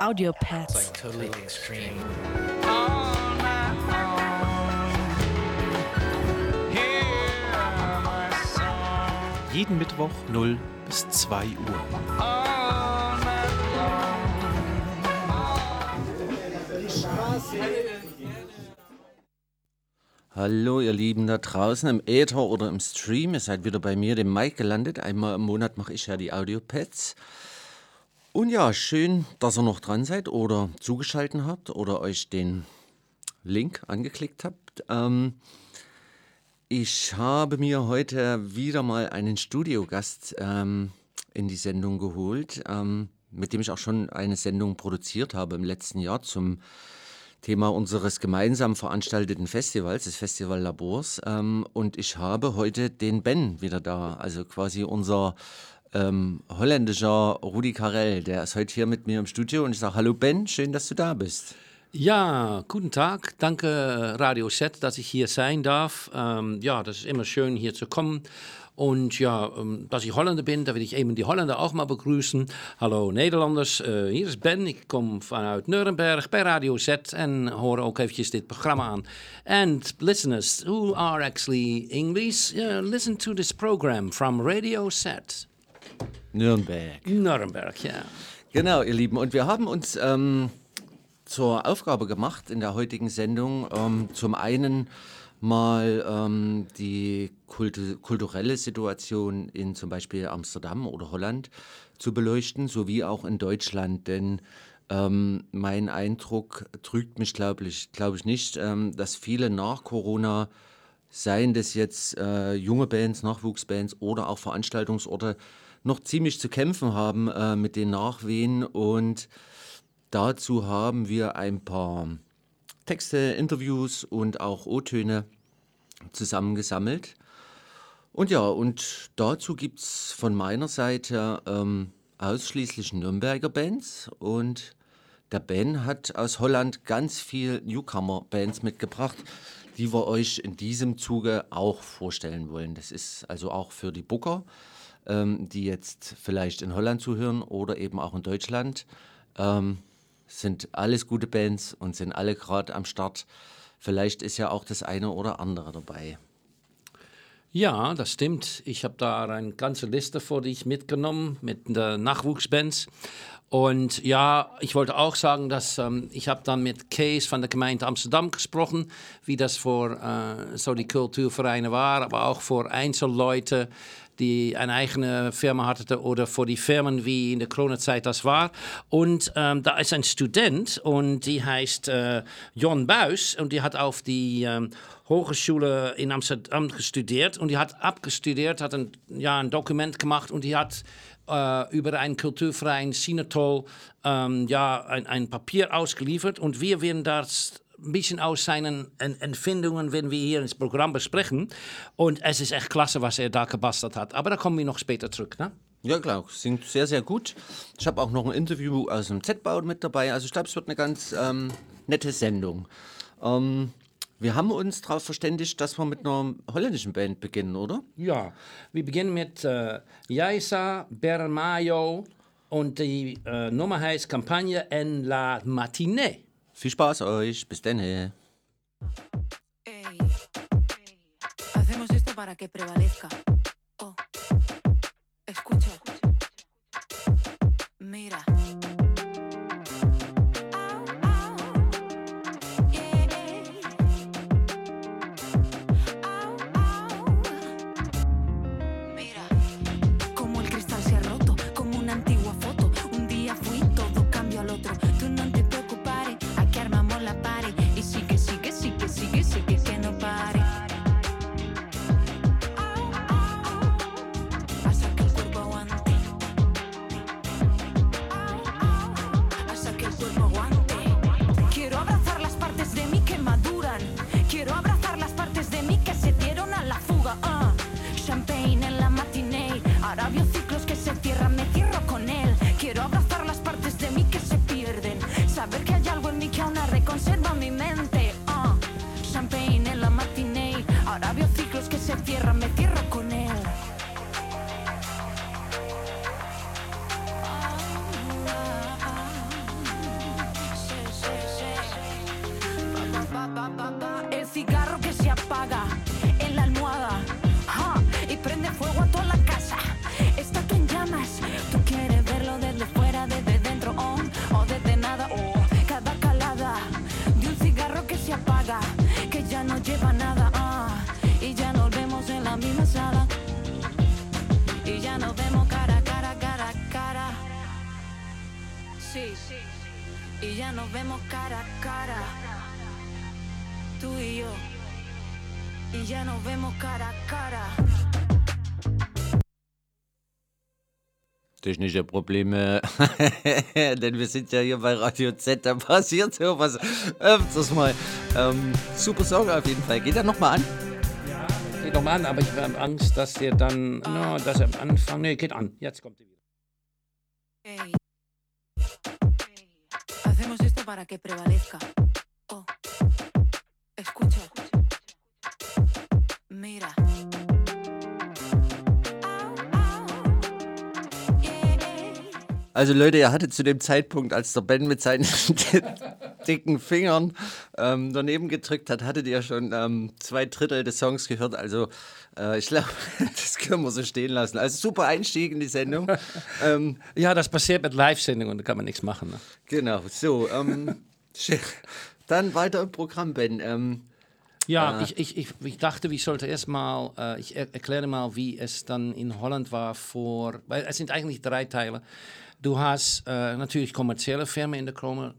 Audio Pets. totally extreme. Jeden Mittwoch 0 bis 2 Uhr. Hallo, ihr Lieben da draußen im Äther oder im Stream. Ihr seid wieder bei mir, dem Mike, gelandet. Einmal im Monat mache ich ja die Audiopads. Und ja, schön, dass ihr noch dran seid oder zugeschaltet habt oder euch den Link angeklickt habt. Ähm, ich habe mir heute wieder mal einen Studiogast ähm, in die Sendung geholt, ähm, mit dem ich auch schon eine Sendung produziert habe im letzten Jahr zum Thema unseres gemeinsam veranstalteten Festivals, des Festival Labors. Ähm, und ich habe heute den Ben wieder da, also quasi unser ähm, holländischer Rudi Carell. Der ist heute hier mit mir im Studio und ich sage, hallo Ben, schön, dass du da bist. Ja, guten Tag. Danke Radio Set, dass ich hier sein darf. Ähm, ja, das ist immer schön hier zu kommen. Und ja, ähm, dass ich Holländer bin, da will ich eben die Holländer auch mal begrüßen. Hallo Nederlanders, äh, hier is Ben. Ik kom vanuit Nuremberg bij Radio Z en hoor ook eventjes dit programma aan. And listeners who are actually English, uh, listen to this program from Radio Set. Nürnberg. Nuremberg, ja. Genau, ihr Lieben. Und wir haben uns ähm, zur Aufgabe gemacht in der heutigen Sendung, ähm, zum einen mal ähm, die Kultu kulturelle Situation in zum Beispiel Amsterdam oder Holland zu beleuchten, sowie auch in Deutschland. Denn ähm, mein Eindruck trügt mich, glaube ich, glaub ich nicht, ähm, dass viele nach Corona, seien das jetzt äh, junge Bands, Nachwuchsbands oder auch Veranstaltungsorte, noch ziemlich zu kämpfen haben äh, mit den Nachwehen. Und dazu haben wir ein paar Texte, Interviews und auch O-Töne zusammengesammelt. Und ja, und dazu gibt es von meiner Seite ähm, ausschließlich Nürnberger Bands und der Ben hat aus Holland ganz viel Newcomer-Bands mitgebracht, die wir euch in diesem Zuge auch vorstellen wollen. Das ist also auch für die Booker, ähm, die jetzt vielleicht in Holland zuhören oder eben auch in Deutschland. Ähm, sind alles gute Bands und sind alle gerade am Start. Vielleicht ist ja auch das eine oder andere dabei. Ja, das stimmt. Ich habe da eine ganze Liste vor dich mitgenommen mit Nachwuchsbands. Und ja, ich wollte auch sagen, dass ähm, ich habe dann mit Kees von der Gemeinde Amsterdam gesprochen, wie das vor äh, so die Kulturvereine war, aber auch vor Einzelleute, die eine eigene Firma hatten oder für die Firmen, wie in der Corona-Zeit das war. Und ähm, da ist ein Student und die heißt äh, Jon Buis und die hat auf die ähm, Hochschule in Amsterdam gestudiert und die hat abgestudiert, hat ein, ja, ein Dokument gemacht und die hat äh, über einen Kulturverein Sinatol ähm, ja, ein, ein Papier ausgeliefert und wir werden das ein bisschen aus seinen En- Empfindungen, wenn wir hier ins Programm besprechen. Und es ist echt klasse, was er da gebastelt hat. Aber da kommen wir noch später zurück, ne? Ja, klar, singt sehr, sehr gut. Ich habe auch noch ein Interview aus dem Z-Bau mit dabei. Also ich glaube, es wird eine ganz ähm, nette Sendung. Ähm, wir haben uns darauf verständigt, dass wir mit einer holländischen Band beginnen, oder? Ja, wir beginnen mit äh, Jaisa Bermayo und die äh, Nummer heißt Campagne en la matinée. Viel Spaß euch, bis dann. Ey, hacemos esto para que prevalezca. Oh, escucha. Mira. Technische Probleme, denn wir sind ja hier bei Radio Z, da passiert sowas öfters mal. Ähm, super Song auf jeden Fall. Geht er nochmal an? Geht doch mal an, aber ich habe Angst, dass der dann, no, dass er am Anfang, nee, geht an. Jetzt kommt er wieder. Ey. Hacemos esto para que prevalezca. Oh. Escucha. Mira. Also Leute, ihr hattet zu dem Zeitpunkt, als der Ben mit seinen dicken Fingern ähm, daneben gedrückt hat, hattet ihr schon ähm, zwei Drittel des Songs gehört. Also äh, ich glaube, das können wir so stehen lassen. Also super Einstieg in die Sendung. ähm, Ja, das passiert mit Live-Sendungen, da kann man nichts machen. Ne? genau, so. Ähm, dann weiter im Programm, Ben. Ähm, Ja, ich, ich, ich, ich dachte, ich sollte erst mal, äh, ich er erkläre mal, wie es dann in Holland war vor, weil es sind eigentlich drei Teile. Du hast äh, natürlich kommerzielle Firmen in der Corona-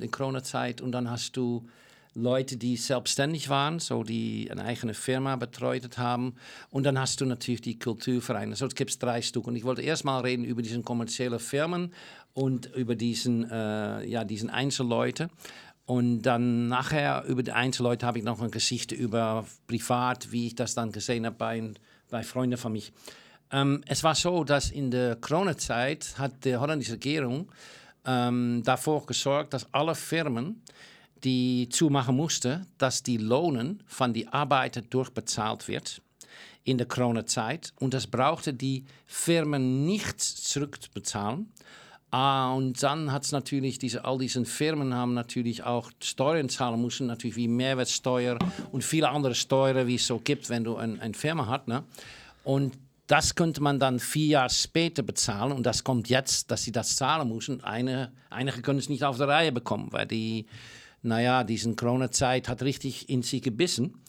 äh, Corona-Zeit und dann hast du Leute, die selbstständig waren, so die eine eigene Firma betreut haben. Und dann hast du natürlich die Kulturvereine. So, es gibt drei Stück. Und ich wollte erst mal reden über diese kommerziellen Firmen und über diesen, äh, ja, diesen Einzelleute. Und dann nachher über die Einzelleute habe ich noch eine Geschichte über privat, wie ich das dann gesehen habe bei, bei Freunden von mich. Ähm, es war so, dass in der Corona-Zeit hat die holländische Regierung ähm, davor gesorgt, dass alle Firmen, die zumachen mussten, dass die Lohnen von die Arbeiter durchbezahlt wird in der Corona-Zeit. Und das brauchte die Firmen nicht zurückzubezahlen. Ah, und dann hat es natürlich, diese, all diese Firmen haben natürlich auch Steuern zahlen müssen, natürlich wie Mehrwertsteuer und viele andere Steuern, wie es so gibt, wenn du ein, eine Firma hast. Ne? Und das könnte man dann vier Jahre später bezahlen und das kommt jetzt, dass sie das zahlen müssen. Eine, einige können es nicht auf der Reihe bekommen, weil die, naja, diese Corona-Zeit hat richtig in sie gebissen.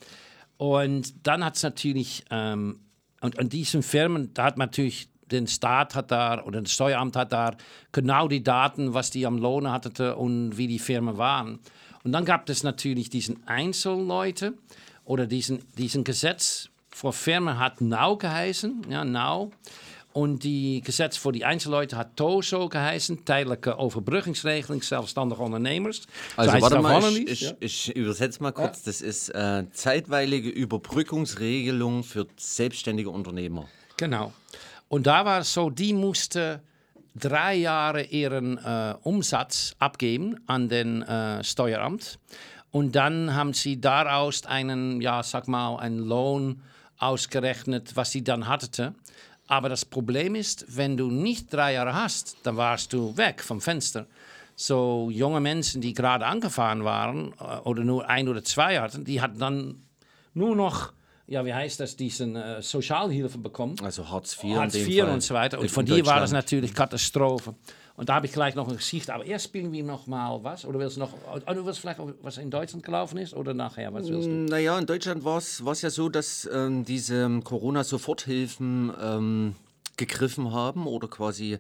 Und dann hat es natürlich, ähm, und an diesen Firmen, da hat man natürlich, den Staat hat da, oder das Steueramt hat da genau die Daten, was die am Lohn hatten und wie die Firmen waren. Und dann gab es natürlich diesen Einzelleute oder diesen, diesen Gesetz für Firmen hat Now geheißen, ja, Now. Und die Gesetz voor die Einzelleute hat TOZO geheißen, tijdelijke overbruggingsregeling zelfstandige ondernemers. Also es warte mal, ich, ich, ja. ich übersetze mal kurz. Das ist äh, zeitweilige Überbrückungsregelung für selbstständige Unternehmer. Genau. Und da war es so, die mussten drei Jahre ihren äh, Umsatz abgeben an den äh, Steueramt. Und dann haben sie daraus einen, ja, sag mal, einen Lohn ausgerechnet, was sie dann hatten. Aber das Problem ist, wenn du nicht drei Jahre hast, dann warst du weg vom Fenster. So junge Menschen, die gerade angefahren waren äh, oder nur ein oder zwei hatten, die hatten dann nur noch, ja, wie heißt das, diesen äh, Sozialhilfe bekommen. Also Hartz IV. Hartz IV und so weiter. Und von die war das natürlich Katastrophe. Und da habe ich gleich noch eine Geschichte. Aber erst spielen wir noch mal was. Oder willst du noch, oh, du willst vielleicht, was in Deutschland gelaufen ist? Oder nachher, was willst du? Naja, in Deutschland war es ja so, dass ähm, diese ähm, Corona-Soforthilfen ähm, gegriffen haben oder quasi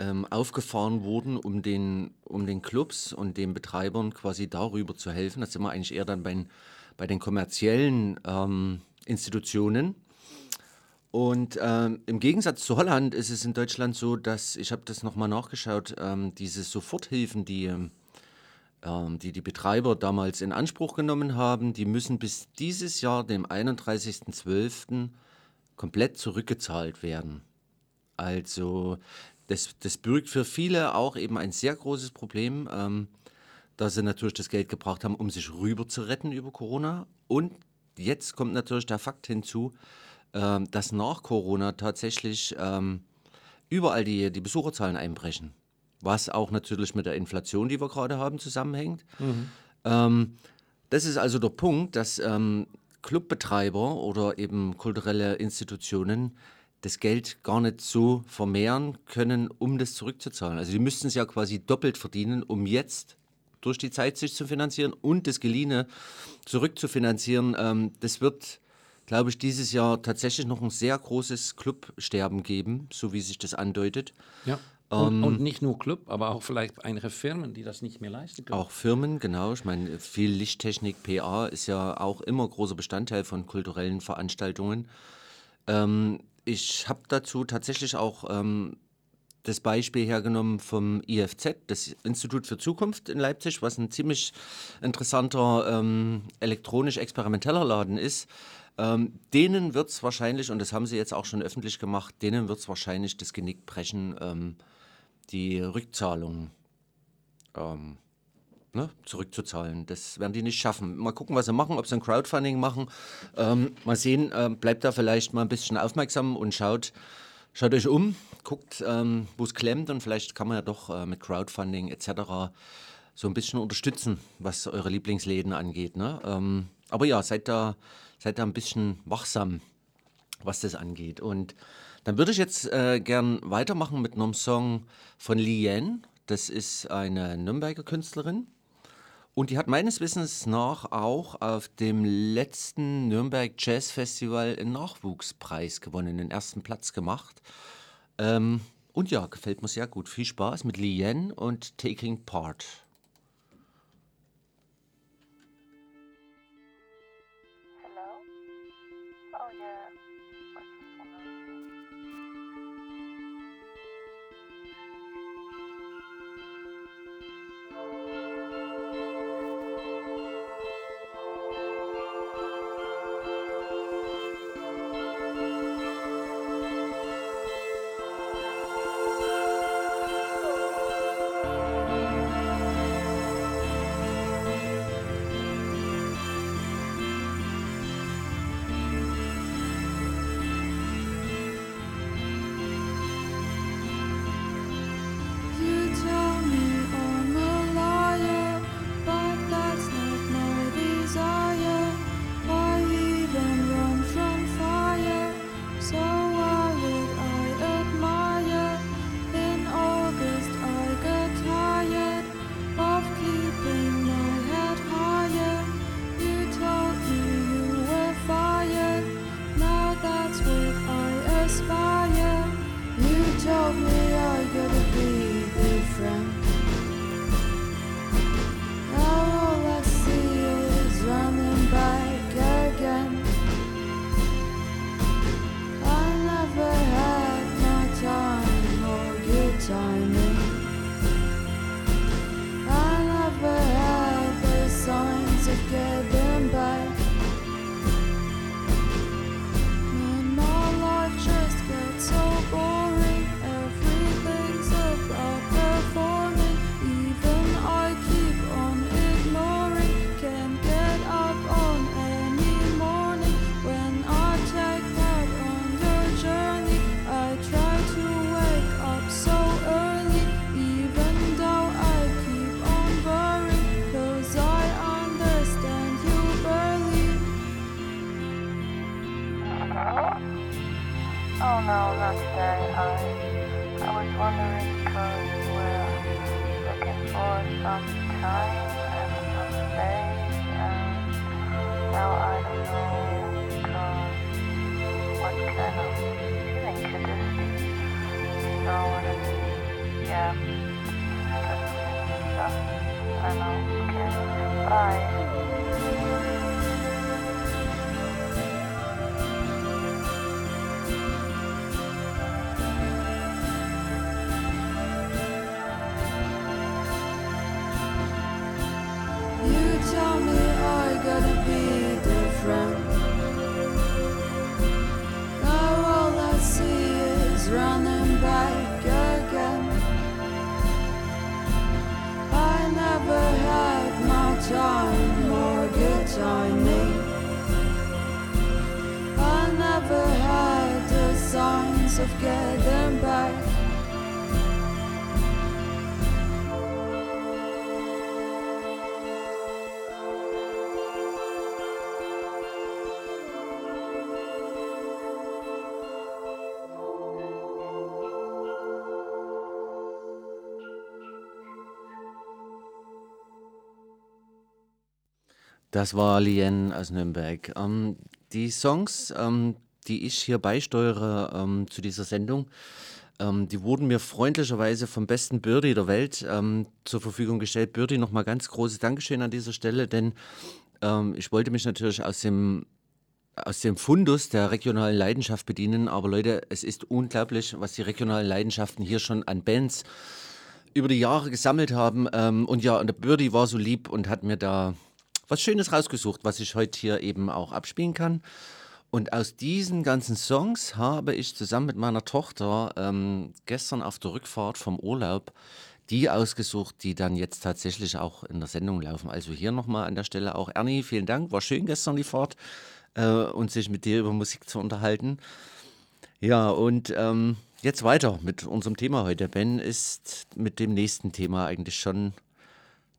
ähm, aufgefahren wurden, um den, um den Clubs und den Betreibern quasi darüber zu helfen. Das sind wir eigentlich eher dann bei, den- bei den kommerziellen ähm, Institutionen. Und ähm, im Gegensatz zu Holland ist es in Deutschland so, dass, ich habe das nochmal nachgeschaut, ähm, diese Soforthilfen, die, ähm, ähm, die die Betreiber damals in Anspruch genommen haben, die müssen bis dieses Jahr, dem 31.12., komplett zurückgezahlt werden. Also das, das birgt für viele auch eben ein sehr großes Problem, ähm, da sie natürlich das Geld gebraucht haben, um sich rüber zu retten über Corona. Und jetzt kommt natürlich der Fakt hinzu, ähm, dass nach Corona tatsächlich ähm, überall die, die Besucherzahlen einbrechen. Was auch natürlich mit der Inflation, die wir gerade haben, zusammenhängt. Ähm, das ist also der Punkt, dass ähm, Clubbetreiber oder eben kulturelle Institutionen das Geld gar nicht so vermehren können, um das zurückzuzahlen. Also die müssten es ja quasi doppelt verdienen, um jetzt durch die Zeit sich zu finanzieren und das Geliehene zurückzufinanzieren. Ähm, das wird, glaube ich, dieses Jahr tatsächlich noch ein sehr großes Clubsterben geben, so wie sich das andeutet. Ja. Und, und nicht nur Club, aber auch vielleicht einige Firmen, die das nicht mehr leisten können. Auch Firmen, genau. Ich meine, viel Lichttechnik, PA ist ja auch immer großer Bestandteil von kulturellen Veranstaltungen. Ähm, ich habe dazu tatsächlich auch ähm, das Beispiel hergenommen vom IFZ, das Institut für Zukunft in Leipzig, was ein ziemlich interessanter ähm, elektronisch-experimenteller Laden ist. Ähm, denen wird es wahrscheinlich, und das haben sie jetzt auch schon öffentlich gemacht, denen wird es wahrscheinlich das Genick brechen, ähm, die Rückzahlung ähm, ne, zurückzuzahlen. Das werden die nicht schaffen. Mal gucken, was sie machen, ob sie ein Crowdfunding machen. Ähm, mal sehen, ähm, bleibt da vielleicht mal ein bisschen aufmerksam und schaut, schaut euch um, guckt, ähm, wo es klemmt und vielleicht kann man ja doch äh, mit Crowdfunding etc. so ein bisschen unterstützen, was eure Lieblingsläden angeht. Ne? Ähm, aber ja, seid da, seid da ein bisschen wachsam, was das angeht. Und dann würde ich jetzt äh, gern weitermachen mit einem Song von Lien. Das ist eine Nürnberger Künstlerin. Und die hat meines Wissens nach auch auf dem letzten Nürnberg Jazz Festival einen Nachwuchspreis gewonnen, den ersten Platz gemacht. Ähm, und ja, gefällt mir sehr gut. Viel Spaß mit Lien und Taking Part. Das war Lien aus Nürnberg. Ähm, die Songs, ähm, die ich hier beisteuere ähm, zu dieser Sendung, ähm, die wurden mir freundlicherweise vom besten Birdie der Welt ähm, zur Verfügung gestellt. Birdie, nochmal ganz großes Dankeschön an dieser Stelle, denn ähm, ich wollte mich natürlich aus dem aus dem Fundus der regionalen Leidenschaft bedienen. Aber Leute, es ist unglaublich, was die regionalen Leidenschaften hier schon an Bands über die Jahre gesammelt haben. Und ja, und der Birdie war so lieb und hat mir da was Schönes rausgesucht, was ich heute hier eben auch abspielen kann. Und aus diesen ganzen Songs habe ich zusammen mit meiner Tochter ähm, gestern auf der Rückfahrt vom Urlaub die ausgesucht, die dann jetzt tatsächlich auch in der Sendung laufen. Also hier nochmal an der Stelle auch Ernie, vielen Dank. War schön gestern die Fahrt äh, und sich mit dir über Musik zu unterhalten. Ja, und ähm, jetzt weiter mit unserem Thema heute. Ben ist mit dem nächsten Thema eigentlich schon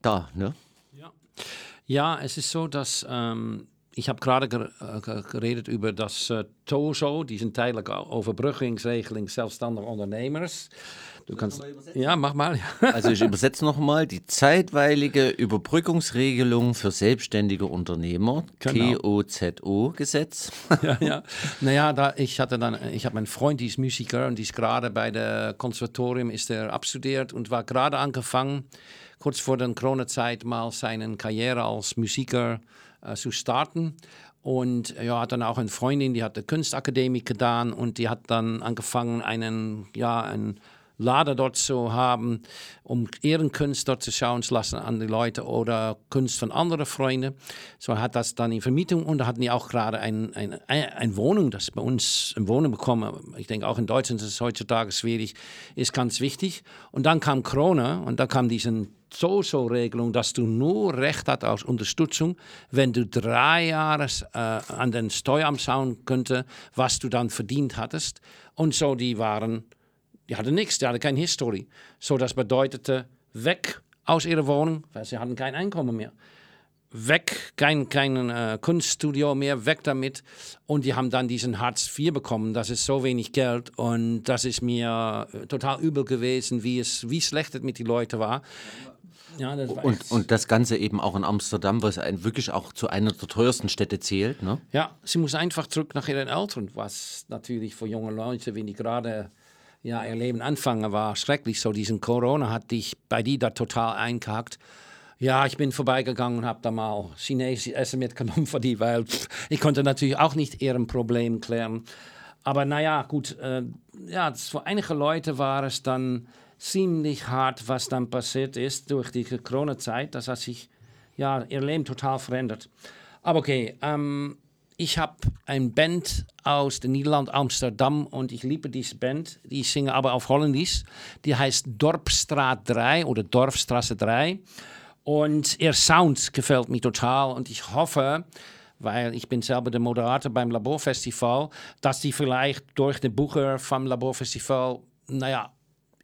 da, ne? Ja, es ist so, dass ähm, ich habe gerade ger äh, ge- geredet über das äh, TOSO, diesen tijdelijke Overbruggingsregeling zelfstandig ondernemers. Du kannst, ja, mach mal. Also ich übersetze nochmal die zeitweilige Überbrückungsregelung für selbstständige Unternehmer, Genau. TOZO-Gesetz. ja, ja. Naja, da, ich hatte dann, ich habe einen Freund, die ist Musiker und die ist gerade bei der Konservatorium, ist er abstudiert und war gerade angefangen, kurz vor der Corona-Zeit mal seine Karriere als Musiker äh, zu starten. Und ja, hat dann auch eine Freundin, die hat die Kunstakademie getan und die hat dann angefangen, einen, ja, einen Laden dort zu haben, um ihren Kunst dort zu schauen zu lassen an die Leute oder Kunst von anderen Freunden. So hat das dann in Vermietung und da hatten die auch gerade ein, ein, ein, eine Wohnung, das bei uns eine Wohnung bekommen. Ich denke auch in Deutschland ist es heutzutage schwierig, ist ganz wichtig. Und dann kam Corona und da kam diese So-So-Regelung, dass du nur Recht hast auf Unterstützung, wenn du drei Jahre äh, an den Steueramt schauen könnte, was du dann verdient hattest. Und so, die waren die hadden nichts, die hadden keine Historie. So, das bedeutete weg aus ihrer Wohnung, weil sie hatten kein Einkommen mehr. Weg, kein, kein äh, Kunststudio mehr, weg damit. Und die haben dann diesen Hartz IV bekommen. Das ist so wenig Geld. Und das ist mir äh, total übel gewesen, wie, es, wie schlecht es mit den Leuten war. Ja, das war und das Ganze eben auch in Amsterdam, was ein, wirklich auch zu einer der teuersten Städte zählt. Ne? Ja, sie muss einfach zurück nach ihren Eltern, was natürlich für junge Leute, wenn die gerade ja, ihr Leben anfangen, war schrecklich. So diesen Corona hat dich bei die da total eingehackt. Ja, ich bin vorbeigegangen und habe da mal chinesisches Essen mitgenommen für die, weil pff, ich konnte natürlich auch nicht ihren Problem klären. Aber naja, gut, äh, ja, für einige Leute war es dann ziemlich hart, was dann passiert ist durch die Corona-Zeit. Das hat sich ja, ihr Leben total verändert. Aber okay, ähm, ich habe ein Band aus den Niederlanden, Amsterdam, und ich liebe diese Band. Die singen aber auf Holländisch. Die heißt Dorpstraat 3 oder Dorfstraße 3. Und ihr Sound gefällt mir total und ich hoffe, weil ich bin selber der Moderator beim Laborfestival, dass die vielleicht durch den Bucher vom Laborfestival, naja,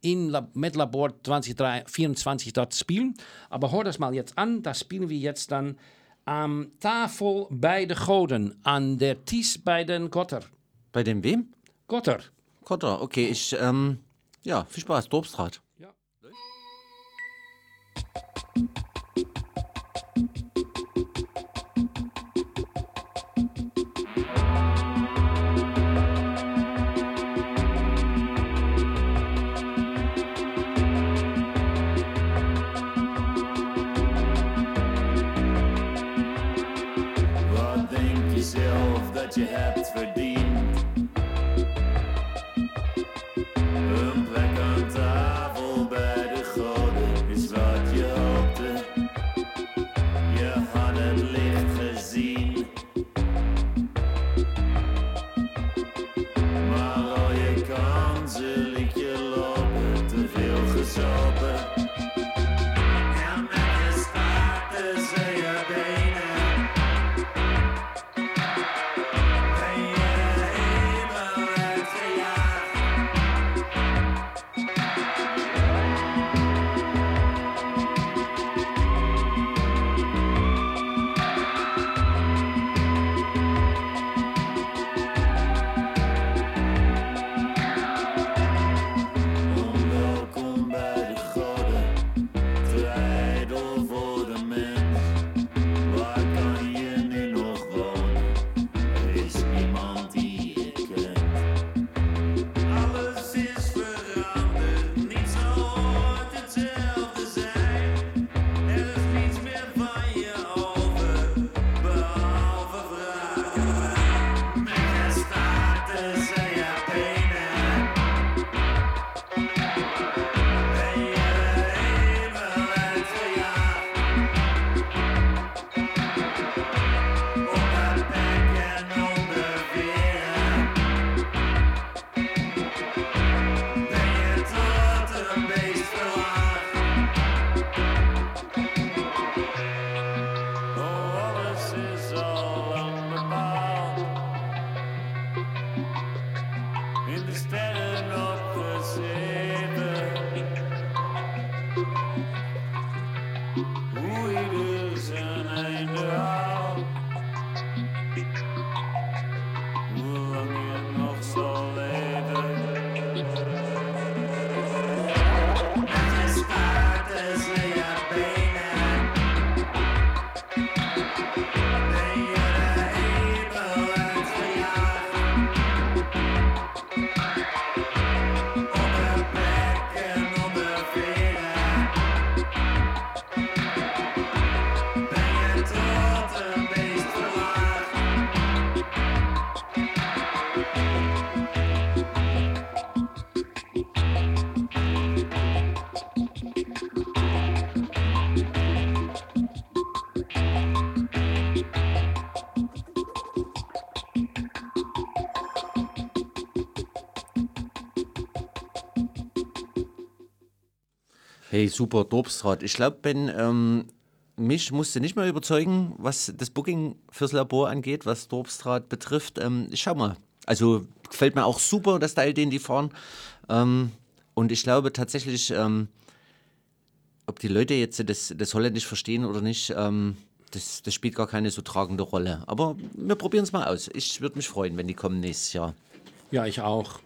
in La mit Labor 2024 dort spielen. Aber hör das mal jetzt an, das spielen wir jetzt dann am Tafel bei de Goden, an der Ties bei den Gotter. Bei dem wem? Gotter. Kotter, okay, ich, ähm, ja, viel Spaß, Dorpstraat. Wat good deed. Hey, super, Dorpsrat. Ich glaube, Ben, ähm, mich musst du nicht mehr überzeugen, was das Booking fürs Labor angeht, was Dorpstrat betrifft. Ähm, ich schau mal. Also gefällt mir auch super, der Style, den die fahren. Ähm, und ich glaube tatsächlich, ähm, ob die Leute jetzt das, das Holländisch verstehen oder nicht, ähm, das, das spielt gar keine so tragende Rolle. Aber wir probieren es mal aus. Ich würde mich freuen, wenn die kommen nächstes Jahr. Ja, ich auch.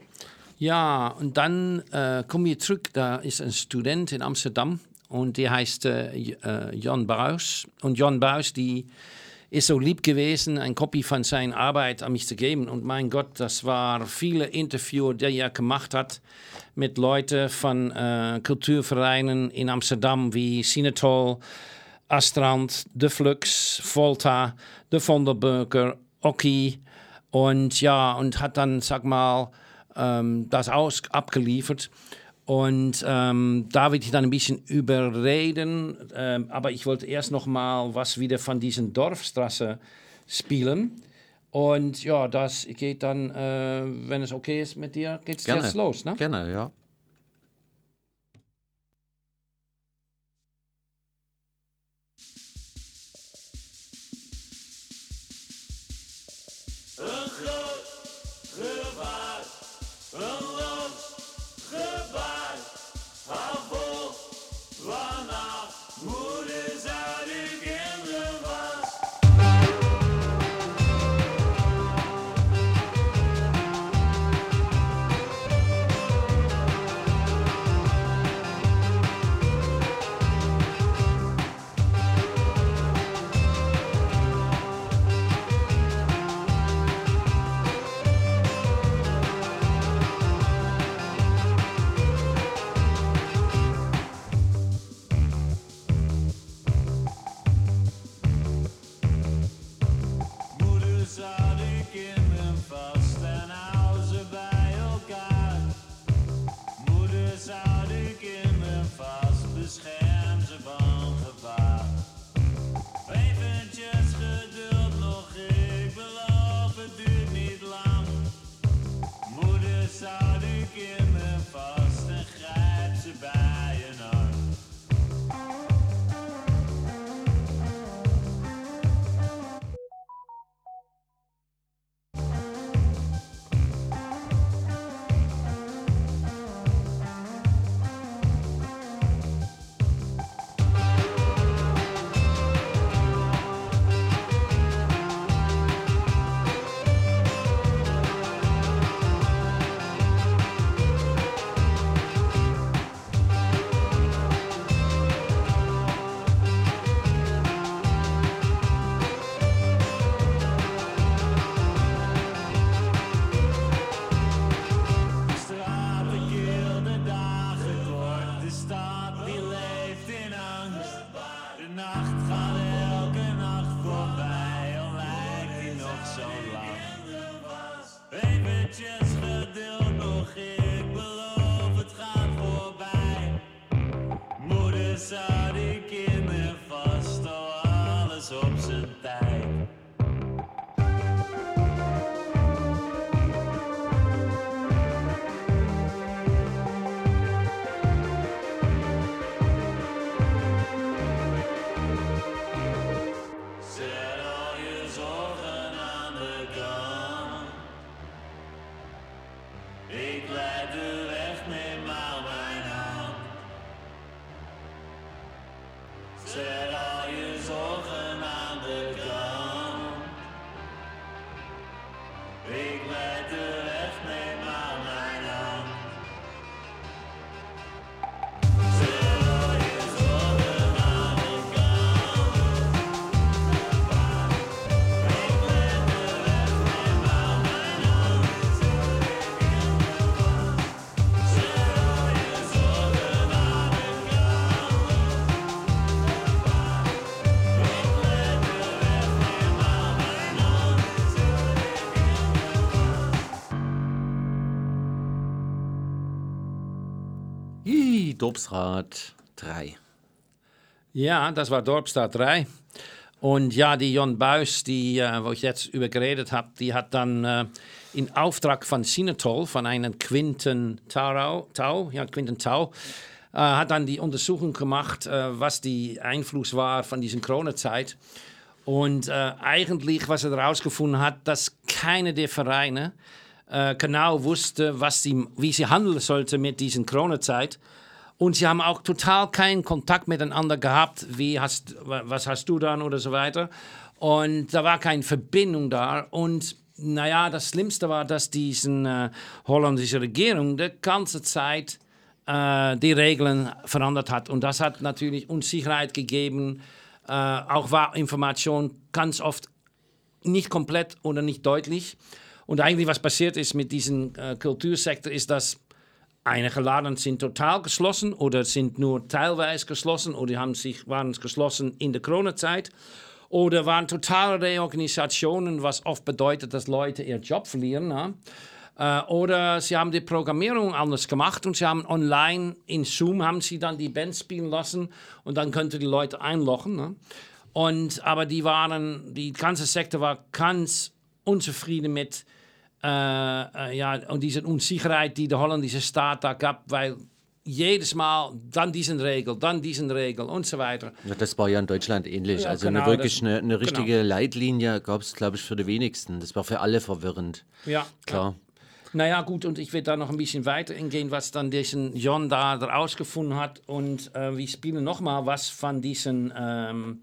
Ja, und dann äh, kommen wir zurück. Da ist ein Student in Amsterdam und der heißt äh, äh, Jan Baus. Und Jan Baus, die ist so lieb gewesen, eine Kopie von seiner Arbeit an mich zu geben. Und mein Gott, das war viele Interviews, die er gemacht hat mit Leuten von äh, Kulturvereinen in Amsterdam wie Sinatol, Astrand, De Flux, Volta, De Vondelburger, Oki und ja, und hat dann, sag mal, ähm, das aus abgeliefert. Und ähm, da will ich dann ein bisschen überreden, ähm, aber ich wollte erst noch mal was wieder von diesen Dorfstraße spielen. Und ja, das geht dann, äh, wenn es okay ist mit dir, geht es Gerne. jetzt los, ne? Gerne, ja. Dobsrad 3. Ja, das war Dorpstadt 3. Und ja, die Jon Buis, die, äh, wo ich jetzt über geredet habe, die hat dann äh, in Auftrag von Sinatol, von einem Quinten Tau, Tau, ja, Quinten Tau, äh, hat dann die Untersuchung gemacht, äh, was die Einfluss war von dieser Corona-Zeit. Und äh, eigentlich, was er herausgefunden hat, dass keine der Vereine äh, genau wusste, was sie, wie sie handeln sollte mit dieser Corona-Zeit. Und sie haben auch total keinen Kontakt miteinander gehabt. Wie hast, wa- was hast du dann oder so weiter. Und da war keine Verbindung da. Und naja, das Schlimmste war, dass diese äh, holländische Regierung die ganze Zeit äh, die Regeln verändert hat. Und das hat natürlich Unsicherheit gegeben. Äh, auch war Information ganz oft nicht komplett oder nicht deutlich. Und eigentlich, was passiert ist mit diesem äh, Kultursektor, ist, dass einige Laden sind total geschlossen oder sind nur teilweise geschlossen oder haben sich, waren geschlossen in der Corona-Zeit. Oder waren totale Reorganisationen, was oft bedeutet, dass Leute ihren Job verlieren. Ne? Äh, oder sie haben die Programmierung anders gemacht und sie haben online in Zoom haben sie dann die Band spielen lassen und dann könnten die Leute einloggen. Ne? Und, aber die waren, die ganze Sektor war ganz unzufrieden mit ja, und diese Unsicherheit, die der holländische Staat da gab, weil jedes Mal dann diesen Regel, dann diesen Regel und so weiter. Ja, das war ja in Deutschland ähnlich. Ja, also genau, eine wirklich das- eine, eine richtige genau. Leitlinie gab es, glaube ich, für die wenigsten. Das war für alle verwirrend. Ja, Klar. Naja, gut, und ich will da noch ein bisschen weiter eingehen, was dann diesen John da rausgefunden hat. Und äh, wir spielen nochmal was von diesen. Ähm,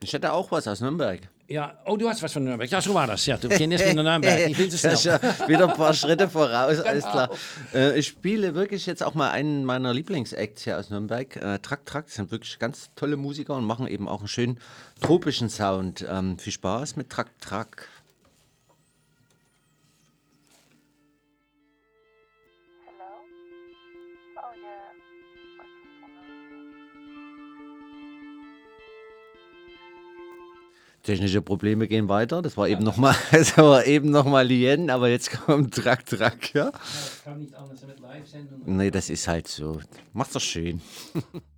Ich hätte auch was aus Nürnberg. Ja, oh, du hast was von Nürnberg. Ja, so war das. Ja, du kennst mit Nürnberg. Ich Das ist schnell. ja wieder ein paar Schritte voraus, alles Genau. klar. Äh, ich spiele wirklich jetzt auch mal einen meiner Lieblingsacts hier aus Nürnberg. Äh, Track Track das sind wirklich ganz tolle Musiker und machen eben auch einen schönen tropischen Sound. Ähm, viel Spaß mit Track Track. Technische Probleme gehen weiter. Das war eben nochmal, das eben noch mal Lien, aber jetzt kommt Track Track, ja? kann nicht anders mit Live-Sendung. Nee, das ist halt so. Macht's doch schön.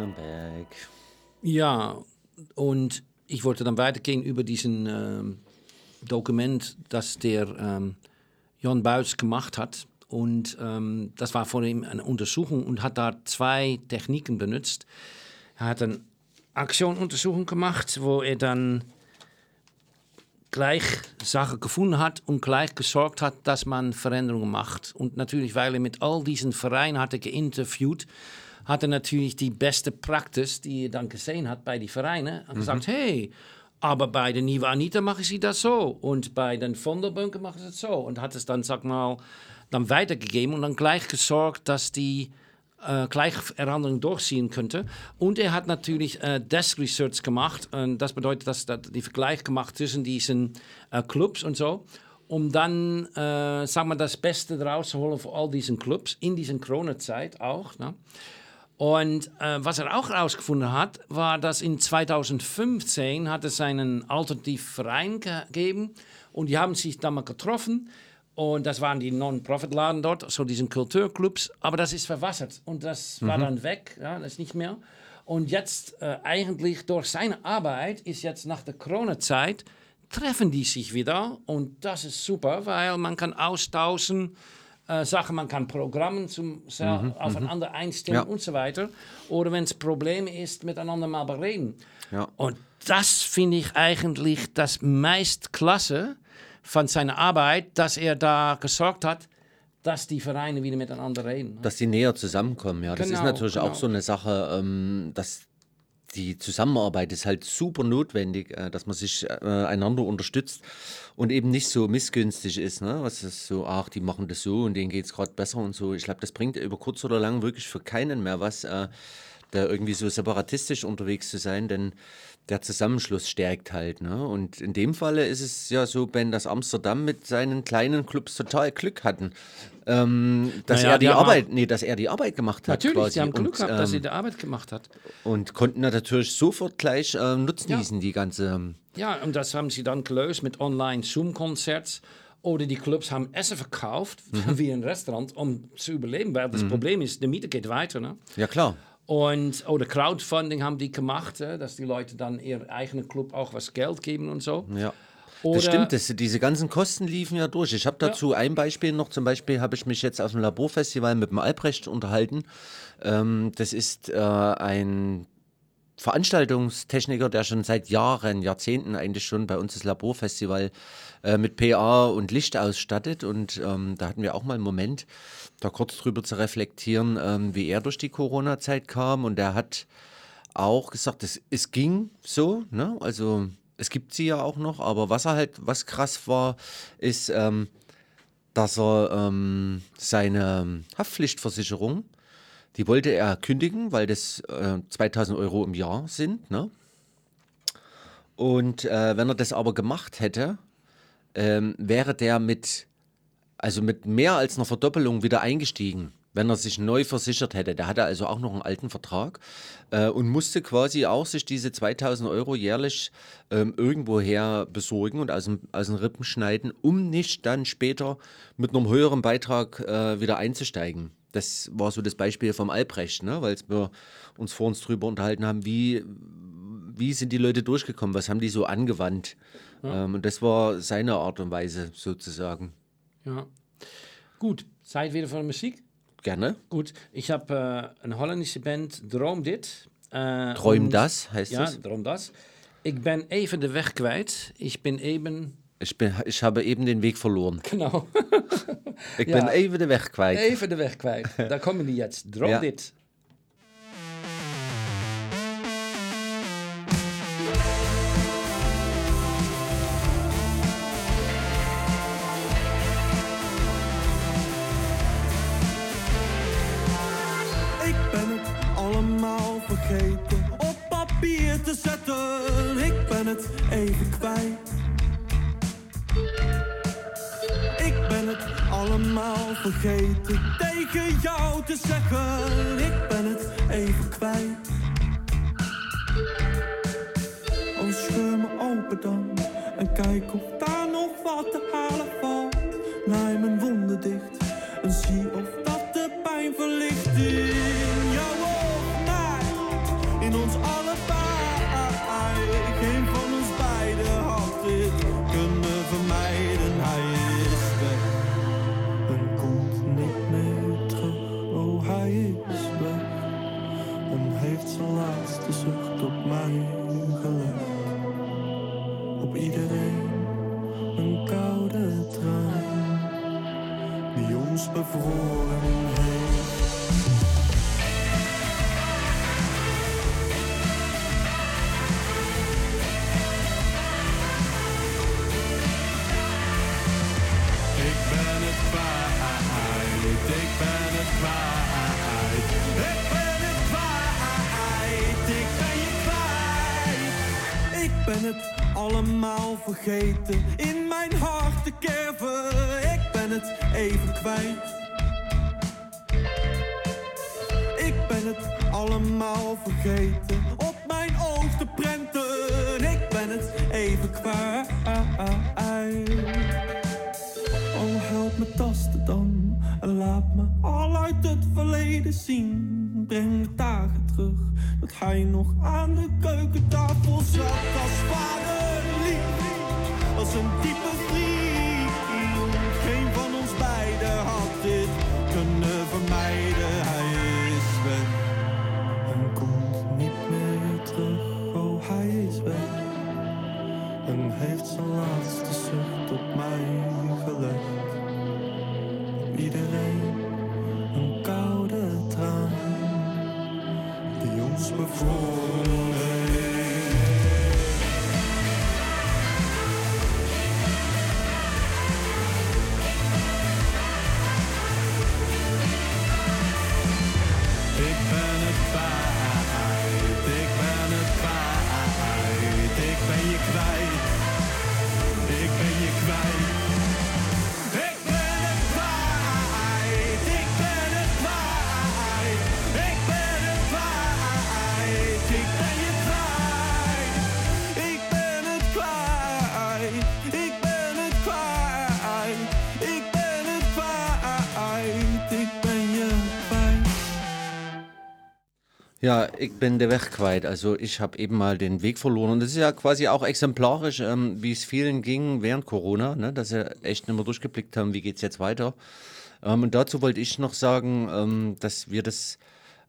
Nürnberg. Ja, und ich wollte dann weitergehen über diesen ähm, Dokument, das der ähm, Jan Buis gemacht hat. Und ähm, das war vor ihm eine Untersuchung und hat da zwei Techniken benutzt. Er hat eine Aktionuntersuchung gemacht, wo er dann gleich Sachen gefunden hat und gleich gesorgt hat, dass man Veränderungen macht. Und natürlich, weil er mit all diesen Vereinen hatte geinterviewt, hat er natürlich die beste Praxis, die er dann gesehen hat bei den Vereinen, und gesagt, hey, aber bei der Niva Anita mache ich sie das so und bei den Vondelbunker mache ich das so und hat es dann, sag mal, dann weitergegeben und dann gleich gesorgt, dass die äh, gleich Veränderungen durchziehen könnte. Und er hat natürlich äh, Desk Research gemacht. Und das bedeutet, dass er die Vergleich gemacht zwischen diesen äh, Clubs und so, um dann, äh, sagen wir, das Beste daraus zu holen für all diesen Clubs in diesen Corona-Zeit auch. Ne? Und äh, was er auch herausgefunden hat, war, dass in 2015 hat es einen Alternativverein gegeben und die haben sich dann mal getroffen und das waren die Non-Profit-Laden dort, so diesen Kulturclubs, aber das ist verwassert und das war dann weg, ja, das ist nicht mehr. Und jetzt äh, eigentlich durch seine Arbeit ist jetzt nach der Corona-Zeit treffen die sich wieder und das ist super, weil man kann austauschen, äh, Sachen, man kann Programme zum, sel- aufeinander einstellen Ja. und so weiter. Oder wenn es Probleme ist, miteinander mal bereden. Ja. Und das finde ich eigentlich das meist klasse von seiner Arbeit, dass er da gesorgt hat, dass die Vereine wieder miteinander reden. Dass die näher zusammenkommen, ja. Das ist Genau, natürlich genau. auch so eine Sache, ähm, dass die Zusammenarbeit ist halt super notwendig, äh, dass man sich äh, einander unterstützt und eben nicht so missgünstig ist, ne? Was ist so, ach, die machen das so und denen geht es gerade besser und so. Ich glaube, das bringt über kurz oder lang wirklich für keinen mehr was, äh, da irgendwie so separatistisch unterwegs zu sein, denn der Zusammenschluss stärkt halt. Ne? Und in dem Falle ist es ja so, Ben, dass Amsterdam mit seinen kleinen Clubs total Glück hatten. Ähm, dass, Naja, er die Arbeit, nee, dass er die Arbeit gemacht hat. Natürlich, quasi. sie haben Glück und, gehabt, dass ähm, sie die Arbeit gemacht hat. und konnten natürlich sofort gleich äh, nutznießen, die ganze. ähm, Ja, und das haben sie dann gelöst mit Online-Zoom-Konzerts. Oder die Clubs haben Essen verkauft, wie ein Restaurant, um zu überleben. Weil das Problem ist, die Miete geht weiter. Ne? Ja, klar. Und, oder Crowdfunding haben die gemacht, äh, dass die Leute dann ihr eigenen Club auch was Geld geben und so. Ja. Oder, Das stimmt, das, diese ganzen Kosten liefen ja durch. Ich habe dazu ein Beispiel noch. Zum Beispiel habe ich mich jetzt auf dem Laborfestival mit dem Albrecht unterhalten. Ähm, das ist äh, ein Veranstaltungstechniker, der schon seit Jahren, Jahrzehnten eigentlich schon bei uns das Laborfestival äh, mit PA und Licht ausstattet. Und ähm, da hatten wir auch mal einen Moment, da kurz drüber zu reflektieren, ähm, wie er durch die Corona-Zeit kam. Und er hat auch gesagt, es, es ging so, ne? Also es gibt sie ja auch noch, aber was er halt, was krass war, ist, ähm, dass er ähm, seine Haftpflichtversicherung, die wollte er kündigen, weil das äh, 2000 Euro im Jahr sind, ne? Und äh, wenn er das aber gemacht hätte, ähm, wäre der mit, also mit mehr als einer Verdoppelung wieder eingestiegen, wenn er sich neu versichert hätte. Der hatte also auch noch einen alten Vertrag äh, und musste quasi auch sich diese 2000 Euro jährlich ähm, irgendwoher besorgen und aus, dem, aus den Rippen schneiden, um nicht dann später mit einem höheren Beitrag äh, wieder einzusteigen. Das war so das Beispiel vom Albrecht, ne? weil wir uns vor uns drüber unterhalten haben, wie, wie sind die Leute durchgekommen, was haben die so angewandt. Ja. Ähm, und das war seine Art und Weise sozusagen. Ja. Gut, Zeit wieder für de Musik? Gerne. Gut, ich habe äh, eine holländische Band, Droom Dit. Äh, Träum und- das, heißt ja, es? Droom das. Ik ben even de weg kwijt. Ich bin eben... Ich, bin, ich habe eben den Weg verloren. Genau. Ich Ja. bin even de weg kwijt. Even de weg kwijt. Daar komen die jetzt. Droom Ja. Dit. Vergeten op papier te zetten. Ik ben het even kwijt. Ik ben het allemaal vergeten tegen jou te zeggen. Ik ben het even kwijt. Oh, scheur me open dan en kijk of daar nog wat te halen valt. Naai mijn wonden dicht en zie Ik ben het allemaal vergeten, in mijn hart te kerven. Ik ben het even kwijt. Ik ben het allemaal vergeten, op mijn oog te prenten. Ik ben het even kwijt. Oh, help me tasten dan en laat me al uit het verleden zien. Breng de dagen terug dat hij nog aan de keukentafel zat als vader lief, als een diepe had dit kunnen vermijden. Hij is weg en komt niet meer terug. Oh, hij is weg en heeft zijn laatste zucht op mij gelegd. Op iedereen een koude traan die ons bevroren Ja, ich bin der Weg kwijt. Also ich habe eben mal den Weg verloren. Und das ist ja quasi auch exemplarisch, ähm, wie es vielen ging während Corona, ne? dass sie echt nicht mehr durchgeblickt haben, wie geht es jetzt weiter. Ähm, und dazu wollte ich noch sagen, ähm, dass wir das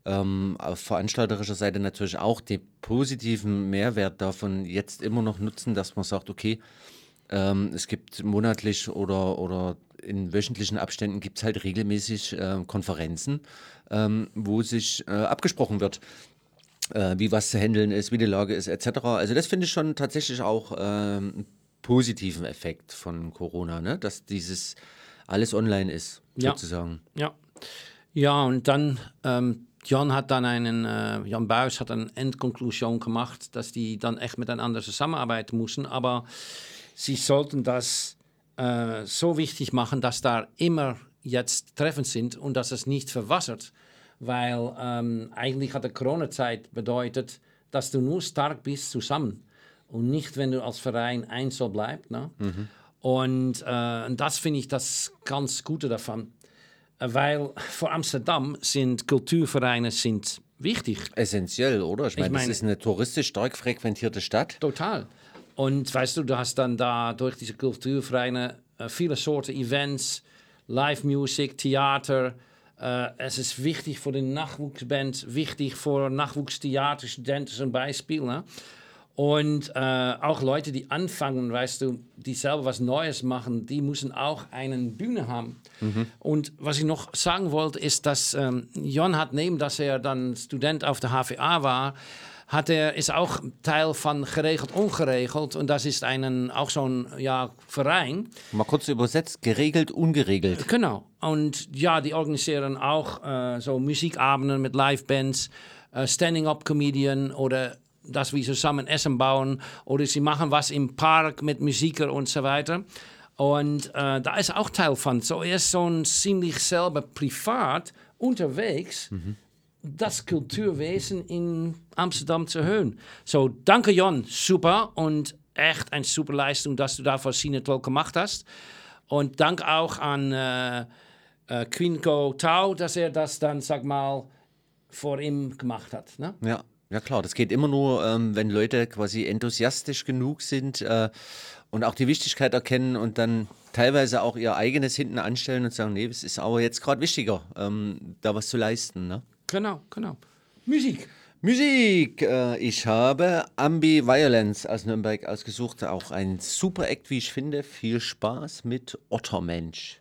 ähm, auf veranstalterischer Seite natürlich auch den positiven Mehrwert davon jetzt immer noch nutzen, dass man sagt, okay, ähm, es gibt monatlich oder, oder in wöchentlichen Abständen gibt es halt regelmäßig äh, Konferenzen, ähm, wo sich äh, abgesprochen wird. äh, wie was zu handeln ist, wie die Lage ist, etc. Also das finde ich schon tatsächlich auch ähm, einen positiven Effekt von Corona, ne? dass dieses alles online ist, Ja. sozusagen. Ja. Ja, und dann, ähm, Jan hat dann einen, äh, Jan Buis hat eine Endkonklusion gemacht, dass die dann echt miteinander zusammenarbeiten müssen, aber sie sollten das äh, so wichtig machen, dass da immer jetzt Treffen sind und dass es nicht verwassert, weil ähm, eigentlich hat die Corona-Zeit bedeutet, dass du nur stark bist zusammen und nicht, wenn du als Verein einzeln bleibst. Ne? Und, äh, das finde ich das ganz Gute davon. Weil für Amsterdam sind Kulturvereine sind wichtig. Essentiell, oder? Ich Ich meine, das meine- ist eine touristisch stark frequentierte Stadt. Total. Und weißt du, du hast dann da durch diese Kulturvereine äh, viele Sorten Events, Live-Music, Theater. Äh, es ist wichtig für die Nachwuchsband, wichtig für Nachwuchstheaterstudenten zum Beispiel. Ne? Und äh, auch Leute, die anfangen, weißt du, die selber was Neues machen, die müssen auch eine Bühne haben. Und was ich noch sagen wollte, ist, dass ähm, Jon hat, neben dass er dann Student auf der HVA war, hat er, ist auch Teil von Geregeld Ungeregeld. Und das ist einen, auch so ein ja, Verein. Mal kurz übersetzt, geregelt, ungeregelt. Genau. Und ja, die organisieren auch äh, so Musikabenden mit Livebands, äh, Standing-Up-Comedian oder dass wir zusammen Essen bauen oder sie machen was im Park mit Musiker und so weiter. Und äh, da ist auch Teil von. So er ist so ein ziemlich selber privat unterwegs, das Kulturwesen in Amsterdam zu hören. So, danke Jon, super und echt eine super Leistung, dass du da für Sinetol gemacht hast. Und dank auch an äh, äh, Quinco Tau, dass er das dann, sag mal, vor ihm gemacht hat. Ne? Ja, ja klar, das geht immer nur, ähm, wenn Leute quasi enthusiastisch genug sind äh, und auch die Wichtigkeit erkennen und dann teilweise auch ihr eigenes hinten anstellen und sagen, nee, es ist aber jetzt gerade wichtiger, ähm, da was zu leisten. Ne? Genau, genau. Musik. Musik. Äh, ich habe Ambivalence aus Nürnberg ausgesucht. Auch ein super Act, wie ich finde. Viel Spaß mit Ottermensch.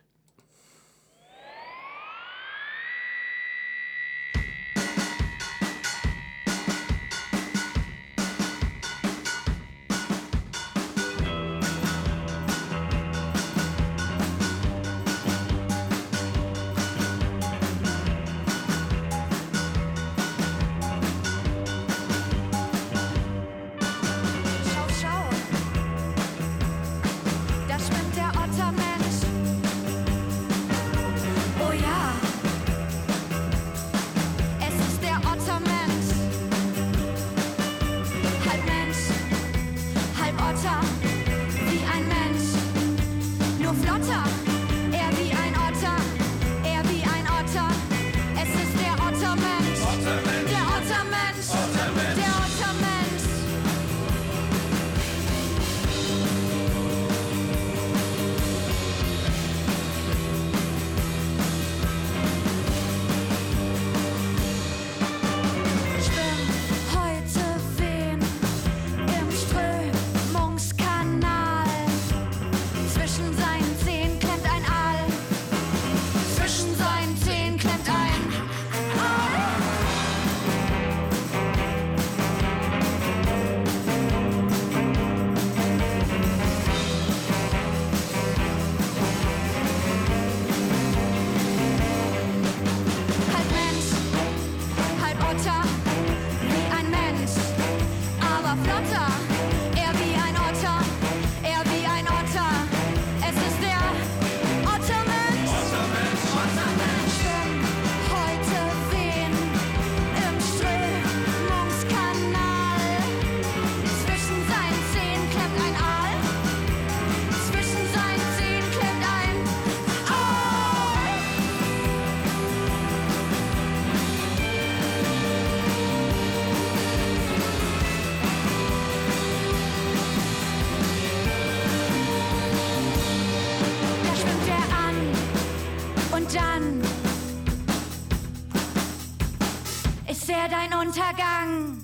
Dein Untergang.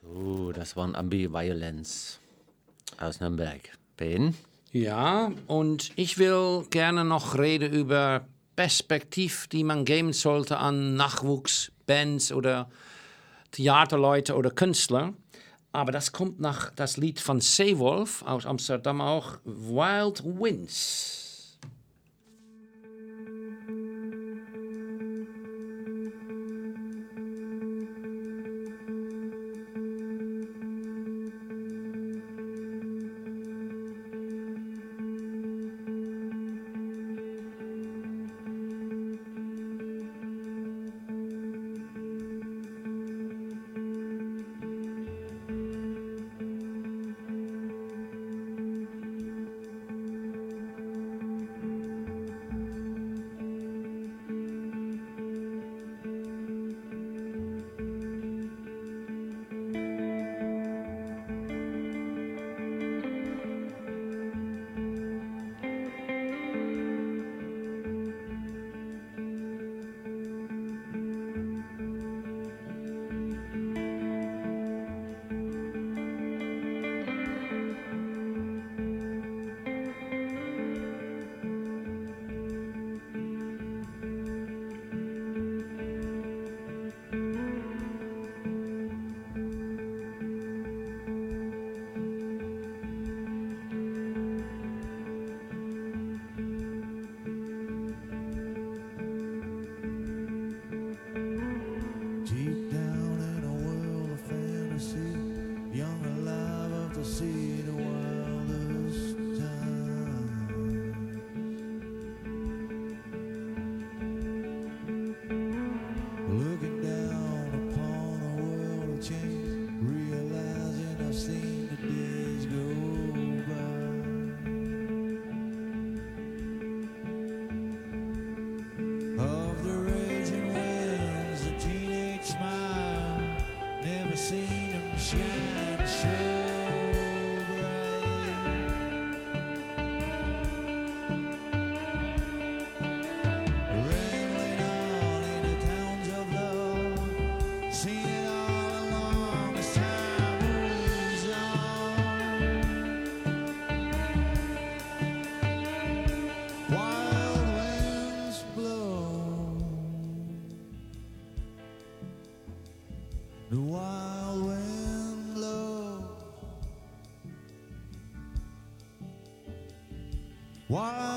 So, das waren Ambivalence aus Nürnberg. Ben? Ja, und ich will gerne noch reden über Perspektiv, die man geben sollte an Nachwuchs Bands oder Theaterleute oder Künstler. Aber das kommt nach das Lied von Seewolf aus Amsterdam auch, Wild Winds. Wild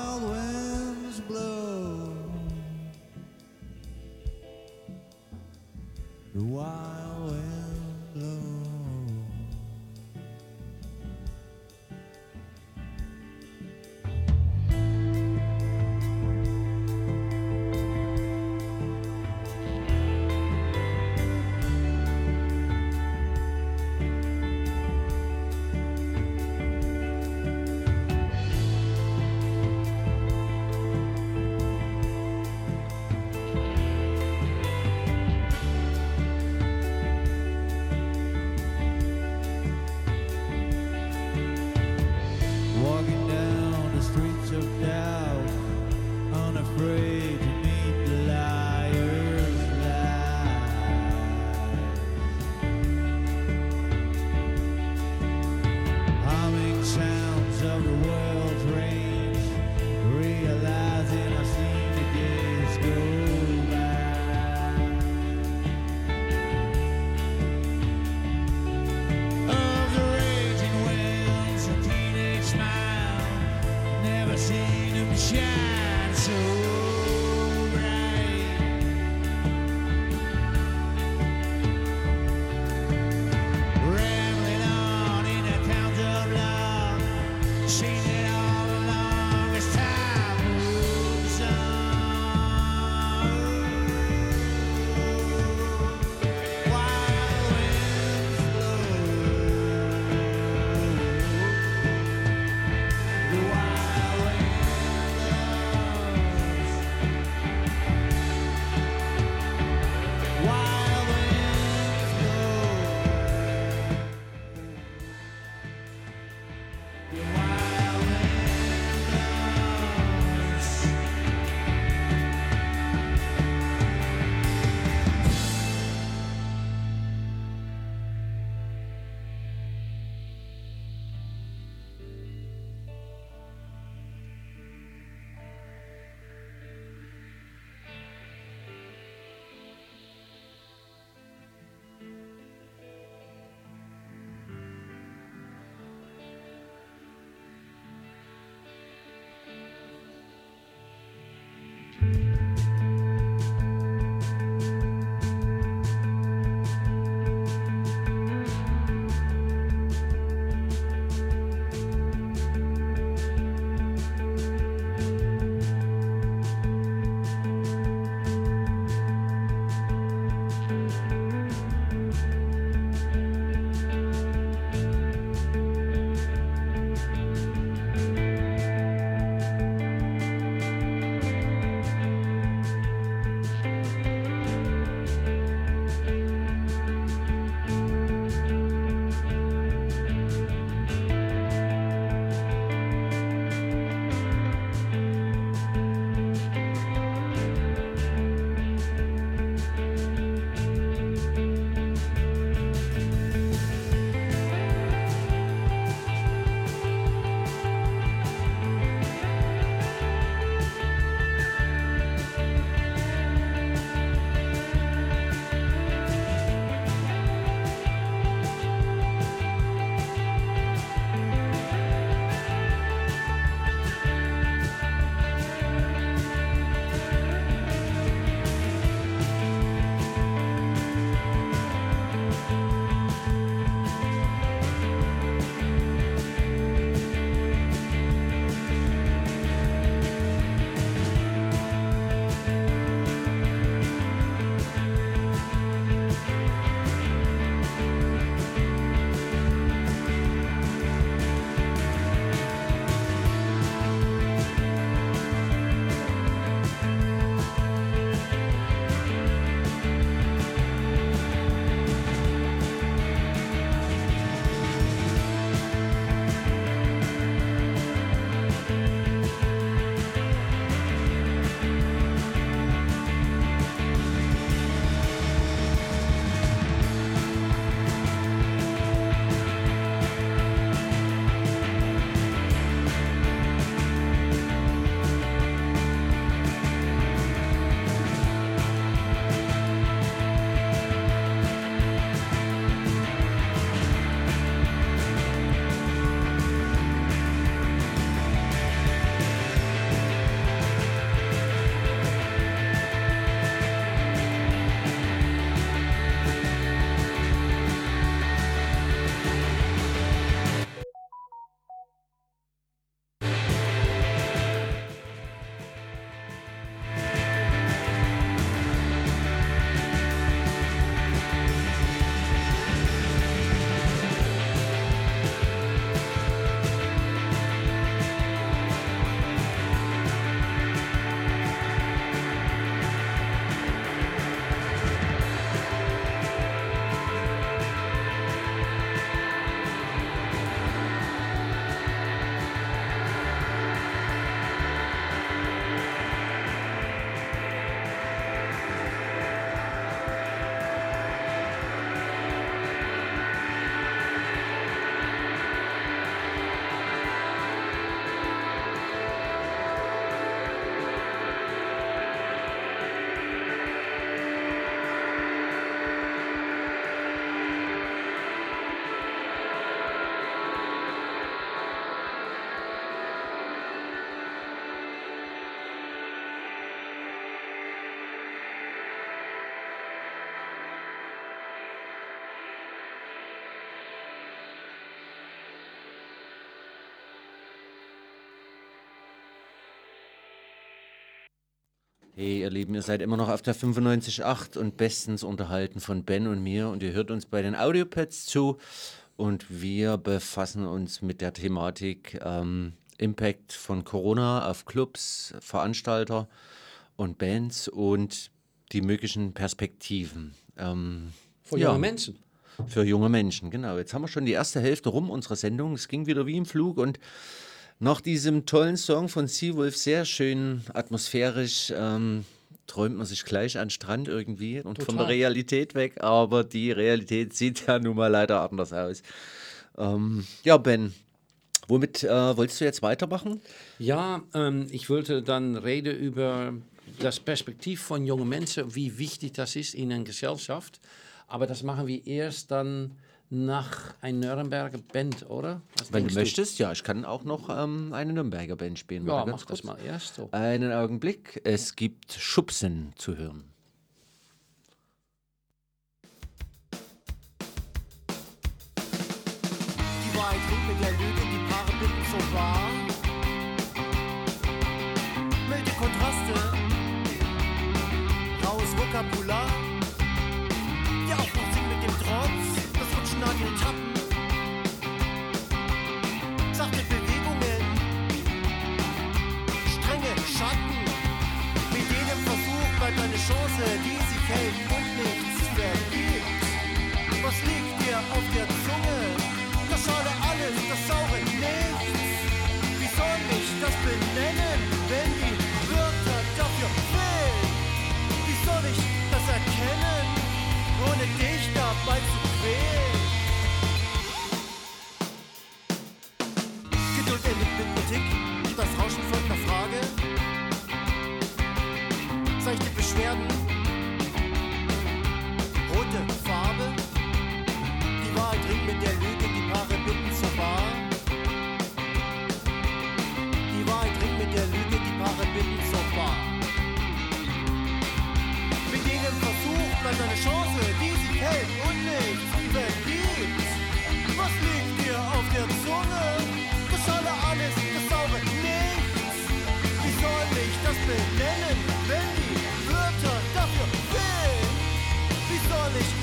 Hey, ihr Lieben, ihr seid immer noch auf der 95.8 und bestens unterhalten von Ben und mir und ihr hört uns bei den Audiopads zu und wir befassen uns mit der Thematik ähm, Impact von Corona auf Clubs, Veranstalter und Bands und die möglichen Perspektiven. Ähm, Für junge Menschen. Für junge Menschen, genau. Jetzt haben wir schon die erste Hälfte rum unserer Sendung. Es ging wieder wie im Flug und nach diesem tollen Song von Seawolf, sehr schön atmosphärisch, ähm, träumt man sich gleich an Strand irgendwie und von der Total. Realität weg, aber die Realität sieht ja nun mal leider anders aus. Ähm, ja, Ben, womit äh, wolltest du jetzt weitermachen? Ja, ähm, ich wollte dann reden über das Perspektiv von jungen Menschen, wie wichtig das ist in einer Gesellschaft. Aber das machen wir erst dann, nach einer Nürnberger Band, oder? Was Wenn du denkst möchtest, ja, ich kann auch noch ähm, eine Nürnberger Band spielen. Ja, mach das mal erst so. Einen Augenblick. Es gibt Schubsen zu hören. Die Wahrheit mit der Lüge, die Paare binden so wahr. Alles, das Saure nichts. Wie soll ich das benennen, wenn die Wörter dafür fehlen? Wie soll ich das erkennen, ohne dich dabei zu quälen? Geduld endet mit Kritik, das Rauschen folgt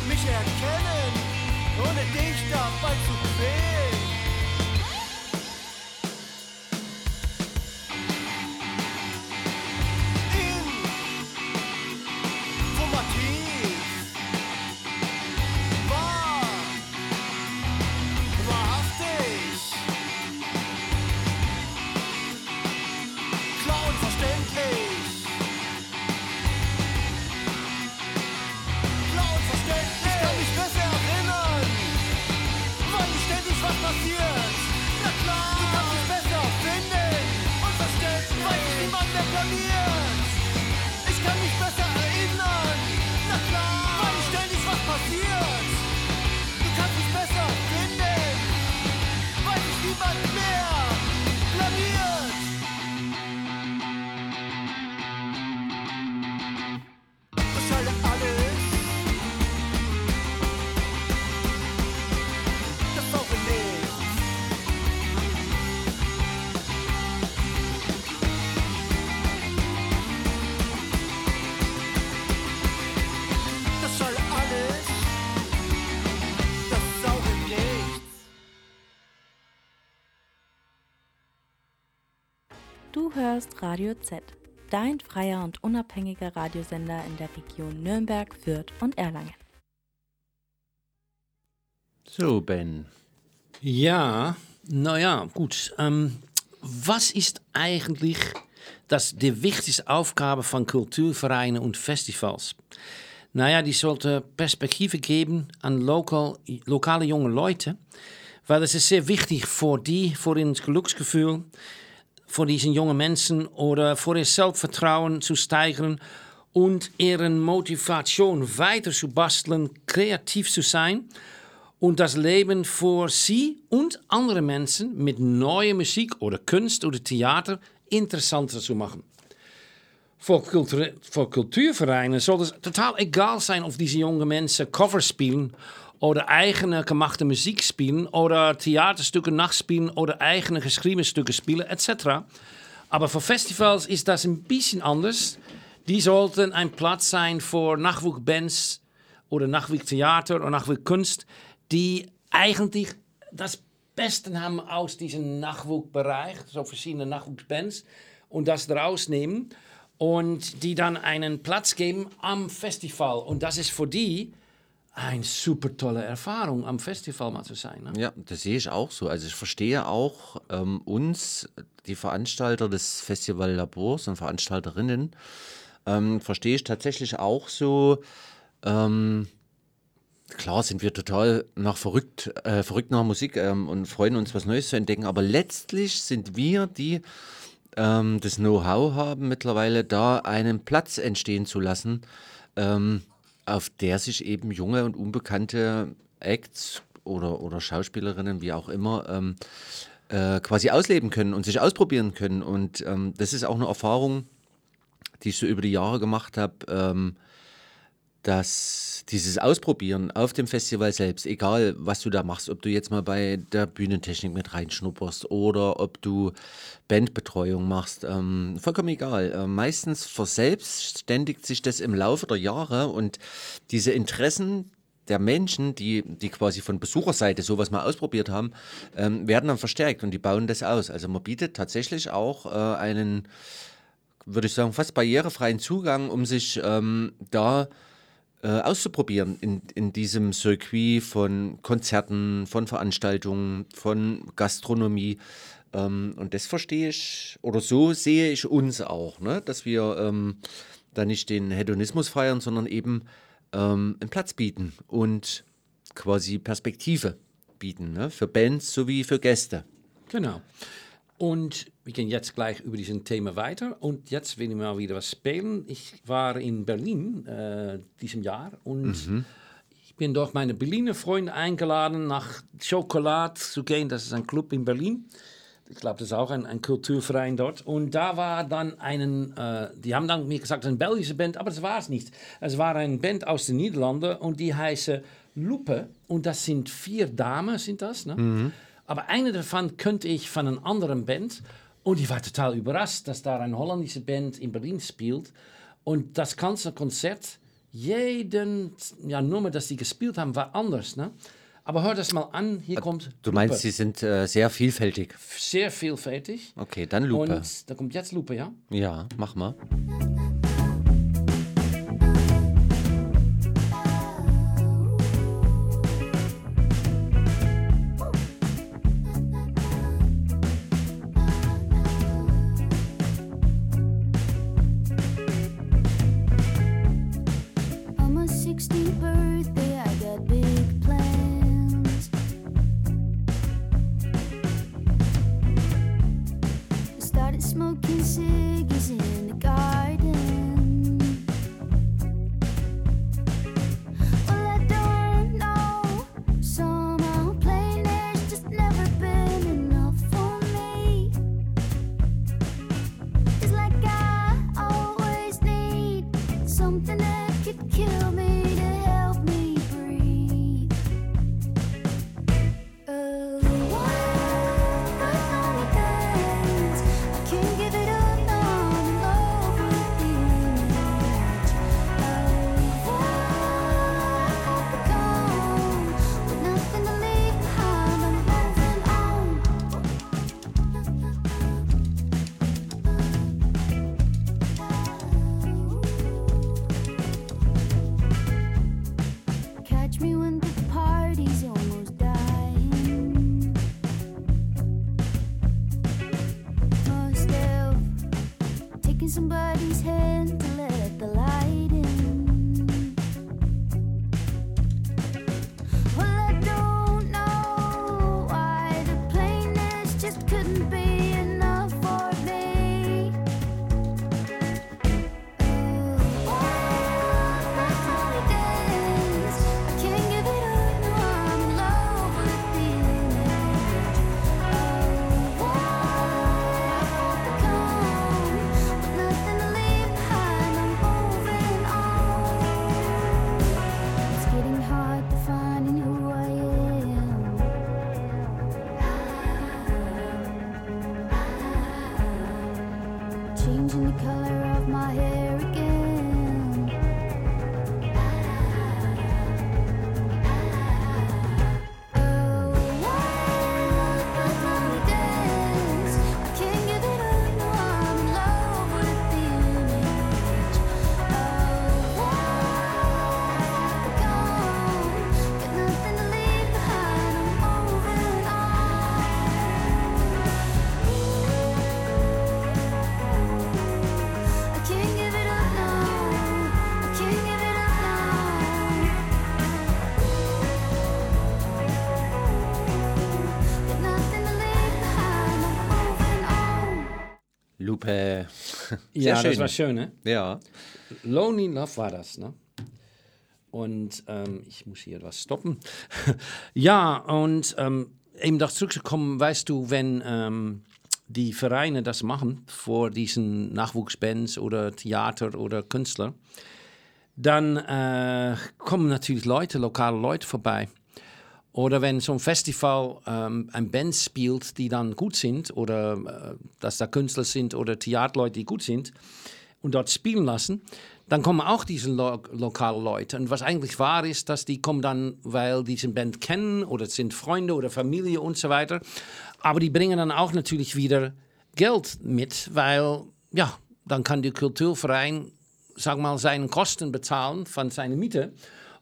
mich erkennen, ohne dich dabei zu quälen? Du hörst Radio Z, dein freier und unabhängiger Radiosender in der Region Nürnberg, Fürth und Erlangen. So, Ben. Ja, naja, gut. Ähm, was ist eigentlich das, die wichtigste Aufgabe von Kulturvereinen und Festivals? Naja, die sollte Perspektive geben an lokal, lokale junge Leute, weil es ist sehr wichtig für die, für ihr Glücksgefühl, für diesen jungen Menschen oder für ihr Selbstvertrauen zu steigern und ihren Motivation weiter zu basteln, kreativ zu sein und das Leben für sie und andere Menschen mit neuer Musik oder Kunst oder Theater interessanter zu machen. Voor, culture- voor cultuurvereinen soll es total egal sein, of diese jungen Menschen Covers spielen oder eigene gemachte Musik spielen oder Theaterstücke nachspielen oder eigene geschriebene Stücke spielen etc. Aber für Festivals ist das ein bisschen anders. Die sollten ein Platz sein für Nachwuchsbands oder Nachwuchstheater oder Nachwuchskunst, die eigentlich das Beste haben aus diesem Nachwuchsbereich, so verschiedene Nachwuchsbands, und das daraus nehmen und die dann einen Platz geben am Festival. Und das ist für die eine super tolle Erfahrung, am Festival mal zu sein. Ne? Ja, das sehe ich auch so. Also ich verstehe auch ähm, uns, die Veranstalter des Festival Labors und Veranstalterinnen, ähm, verstehe ich tatsächlich auch so. Ähm, klar sind wir total nach verrückt, äh, verrückt nach Musik ähm, und freuen uns, was Neues zu entdecken. Aber letztlich sind wir die, ähm, das Know-how haben, mittlerweile da einen Platz entstehen zu lassen, ähm, auf der sich eben junge und unbekannte Acts oder, oder Schauspielerinnen, wie auch immer, ähm, äh, quasi ausleben können und sich ausprobieren können. Und ähm, das ist auch eine Erfahrung, die ich so über die Jahre gemacht habe, ähm, dass dieses Ausprobieren auf dem Festival selbst, egal was du da machst, ob du jetzt mal bei der Bühnentechnik mit reinschnupperst oder ob du Bandbetreuung machst, ähm, vollkommen egal. Äh, meistens verselbstständigt sich das im Laufe der Jahre und diese Interessen der Menschen, die, die quasi von Besucherseite sowas mal ausprobiert haben, ähm, werden dann verstärkt und die bauen das aus. Also man bietet tatsächlich auch äh, einen, würde ich sagen, fast barrierefreien Zugang, um sich ähm, da äh, auszuprobieren in, in diesem Circuit von Konzerten, von Veranstaltungen, von Gastronomie. Ähm, und das verstehe ich, oder so sehe ich uns auch, ne? dass wir ähm, da nicht den Hedonismus feiern, sondern eben ähm, einen Platz bieten und quasi Perspektive bieten, ne? für Bands sowie für Gäste. Genau. Und wir gehen jetzt gleich über diesen Thema weiter. Und jetzt will ich mal wieder was spielen. Ich war in Berlin äh, diesem Jahr und Mhm. ich bin durch meine Berliner Freunde eingeladen, nach Schokolade zu gehen. Das ist ein Club in Berlin. Ich glaube, das ist auch ein, ein Kulturverein dort. Und da war dann einen, äh, die haben dann mir gesagt, eine belgische Band, aber das war es nicht. Es war eine Band aus den Niederlanden und die heißt Lupe. Und das sind vier Damen, sind das. Ne? Mhm. Aber eine davon könnte ich von einer anderen Band. Und ich war total überrascht, dass da eine holländische Band in Berlin spielt. Und das ganze Konzert, jeden ja, Nummer, das sie gespielt haben, war anders. Ne? Aber hör das mal an, hier kommt Du meinst, Lupe. sie sind äh, sehr vielfältig. Sehr vielfältig. Okay, dann Lupe. Und da kommt jetzt Lupe, ja? Ja, mach mal. Ja, das war schön, ne? Ja. Lonely Love war das, ne? Und ähm, ich muss hier was stoppen. ja, und ähm, eben darauf zurückzukommen, weißt du, wenn ähm, die Vereine das machen vor diesen Nachwuchsbands oder Theater oder Künstler, dann äh, kommen natürlich Leute, lokale Leute vorbei. Oder wenn so ein Festival ähm, ein Band spielt, die dann gut sind, oder äh, dass da Künstler sind oder Theaterleute, die gut sind, und dort spielen lassen, dann kommen auch diese lo lokalen Leute. Und was eigentlich wahr ist, dass die kommen dann, weil die diese Band kennen oder es sind Freunde oder Familie und so weiter. Aber die bringen dann auch natürlich wieder Geld mit, weil ja, dann kann der Kulturverein, sag mal, seine Kosten bezahlen von seiner Miete.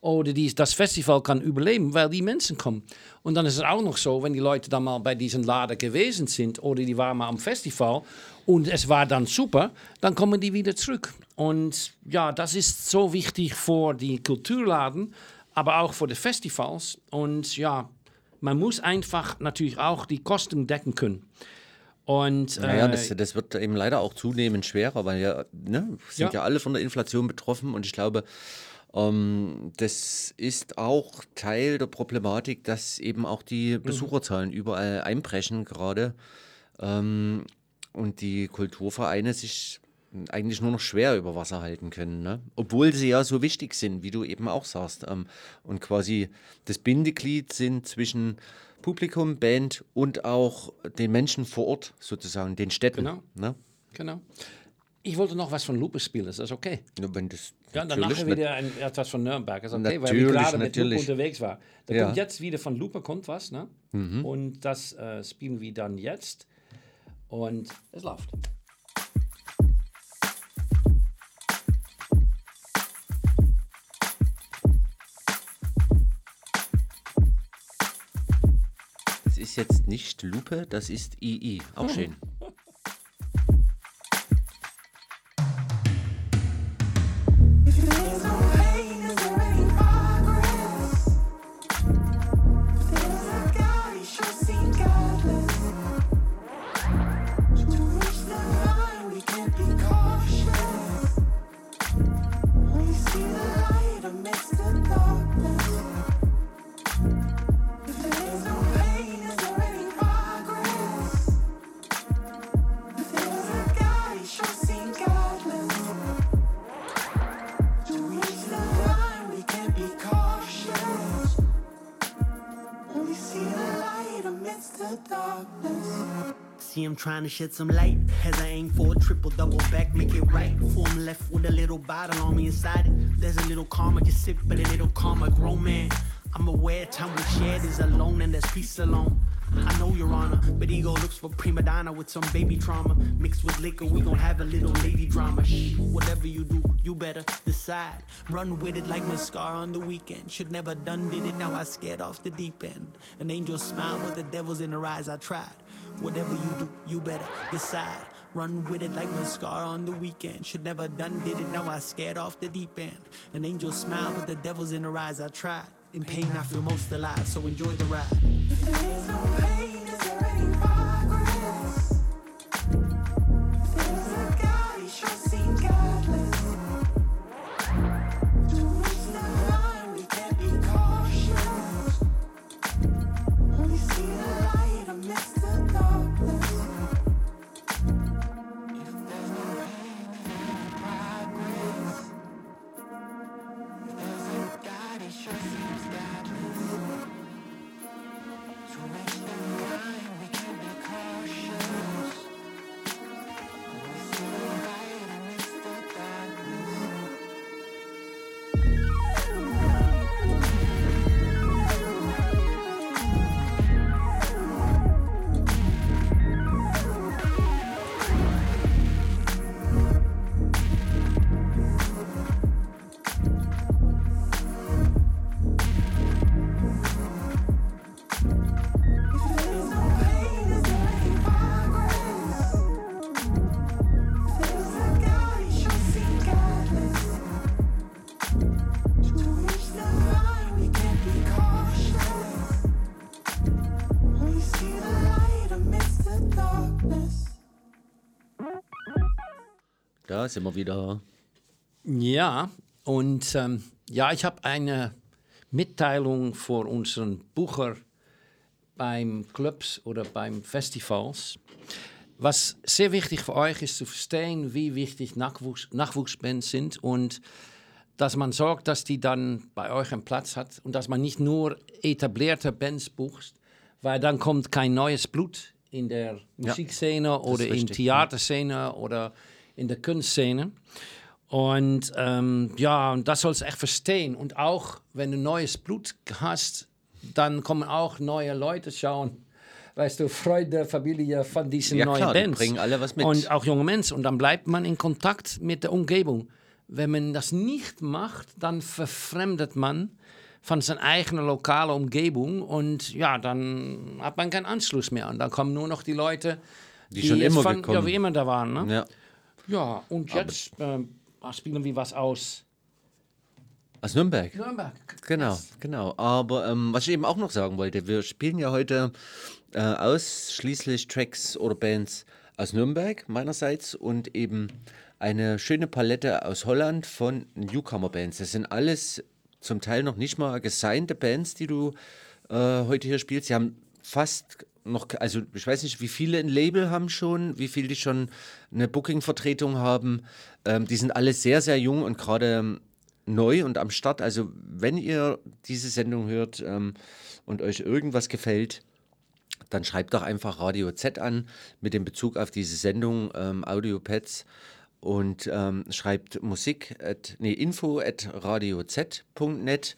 Oder die, das Festival kann überleben, weil die Menschen kommen. Und dann ist es auch noch so, wenn die Leute dann mal bei diesem Laden gewesen sind oder die waren mal am Festival und es war dann super, dann kommen die wieder zurück. Und ja, das ist so wichtig für die Kulturladen, aber auch für die Festivals. Und ja, man muss einfach natürlich auch die Kosten decken können. Und, Naja, äh, das, das wird eben leider auch zunehmend schwerer, weil ja, ne, sind ja. Ja. alle von der Inflation betroffen und ich glaube, ähm, das ist auch Teil der Problematik, dass eben auch die Besucherzahlen überall einbrechen gerade ähm, und die Kulturvereine sich eigentlich nur noch schwer über Wasser halten können, ne? obwohl sie ja so wichtig sind, wie du eben auch sagst, ähm, und quasi das Bindeglied sind zwischen Publikum, Band und auch den Menschen vor Ort sozusagen, den Städten. Genau. Ne? Genau. Ich wollte noch was von Lupe spielen, ist das okay? Ja, wenn das, Ja, nat- wieder ein, etwas von Nürnberg, ist okay, weil wir gerade mit Lupe unterwegs waren. Da Ja. kommt jetzt wieder von Lupe kommt was, ne? Mhm. Und das äh, spielen wir dann jetzt. Und es läuft. Das ist jetzt nicht Lupe, das ist II. Auch schön. See to shed some light as I aim for a triple double back, make it right. Form left with a little bottle on me inside it. There's a little karma, just sip, but a little karma, grown man. I'm aware time we shared is alone and there's peace alone. I know your honor, but ego looks for prima donna with some baby trauma. Mixed with liquor, we gon' have a little lady drama. Shh, whatever you do, you better decide. Run with it like mascara on the weekend. Should never done did it, now I scared off the deep end. An angel smile, but the devil's in her eyes, I tried. Whatever you do, you better decide. Run with it like mascara on the weekend. Should never done did it, now I scared off the deep end. An angel smile, but the devil's in her eyes, I tried. In pain, I feel most alive, so enjoy the ride. Da sind wir wieder. Ja, und ähm, ja, ich habe eine Mitteilung für unseren Bucher beim Clubs oder beim Festivals. Was sehr wichtig für euch ist zu verstehen, wie wichtig Nachwuchs, Nachwuchsbands sind und dass man sorgt, dass die dann bei euch einen Platz hat und dass man nicht nur etablierte Bands bucht, weil dann kommt kein neues Blut in der Musikszene ist oder in Theaterszene oder in der Kunstszene. Und ähm, ja, und das sollst du echt verstehen. Und auch wenn du neues Blut hast, dann kommen auch neue Leute schauen. Weißt du, Freude, Familie von diesen Ja, neuen klar, die Bands. bringen alle was mit. Und auch junge Menschen. Und dann bleibt man in Kontakt mit der Umgebung. Wenn man das nicht macht, dann verfremdet man von seiner eigenen lokalen Umgebung und ja, dann hat man keinen Anschluss mehr. Und dann kommen nur noch die Leute, Die schon jetzt immer von. Ja, wie immer da waren. Ne? Ja. Ja, und jetzt ähm, spielen wir was aus. Aus Nürnberg. Nürnberg. Genau, genau. Aber ähm, was ich eben auch noch sagen wollte, wir spielen ja heute äh, ausschließlich Tracks oder Bands aus Nürnberg meinerseits und eben eine schöne Palette aus Holland von Newcomer-Bands. Das sind alles zum Teil noch nicht mal gesignte Bands, die du äh, heute hier spielst. Sie haben fast noch, also ich weiß nicht, wie viele ein Label haben schon, wie viele die schon eine Booking-Vertretung haben. Ähm, die sind alle sehr, sehr jung und gerade ähm, neu und am Start. Also wenn ihr diese Sendung hört ähm, und euch irgendwas gefällt, dann schreibt doch einfach Radio Z an mit dem Bezug auf diese Sendung ähm, Audiopads und ähm, schreibt Musik, at, nee, info at radioz.net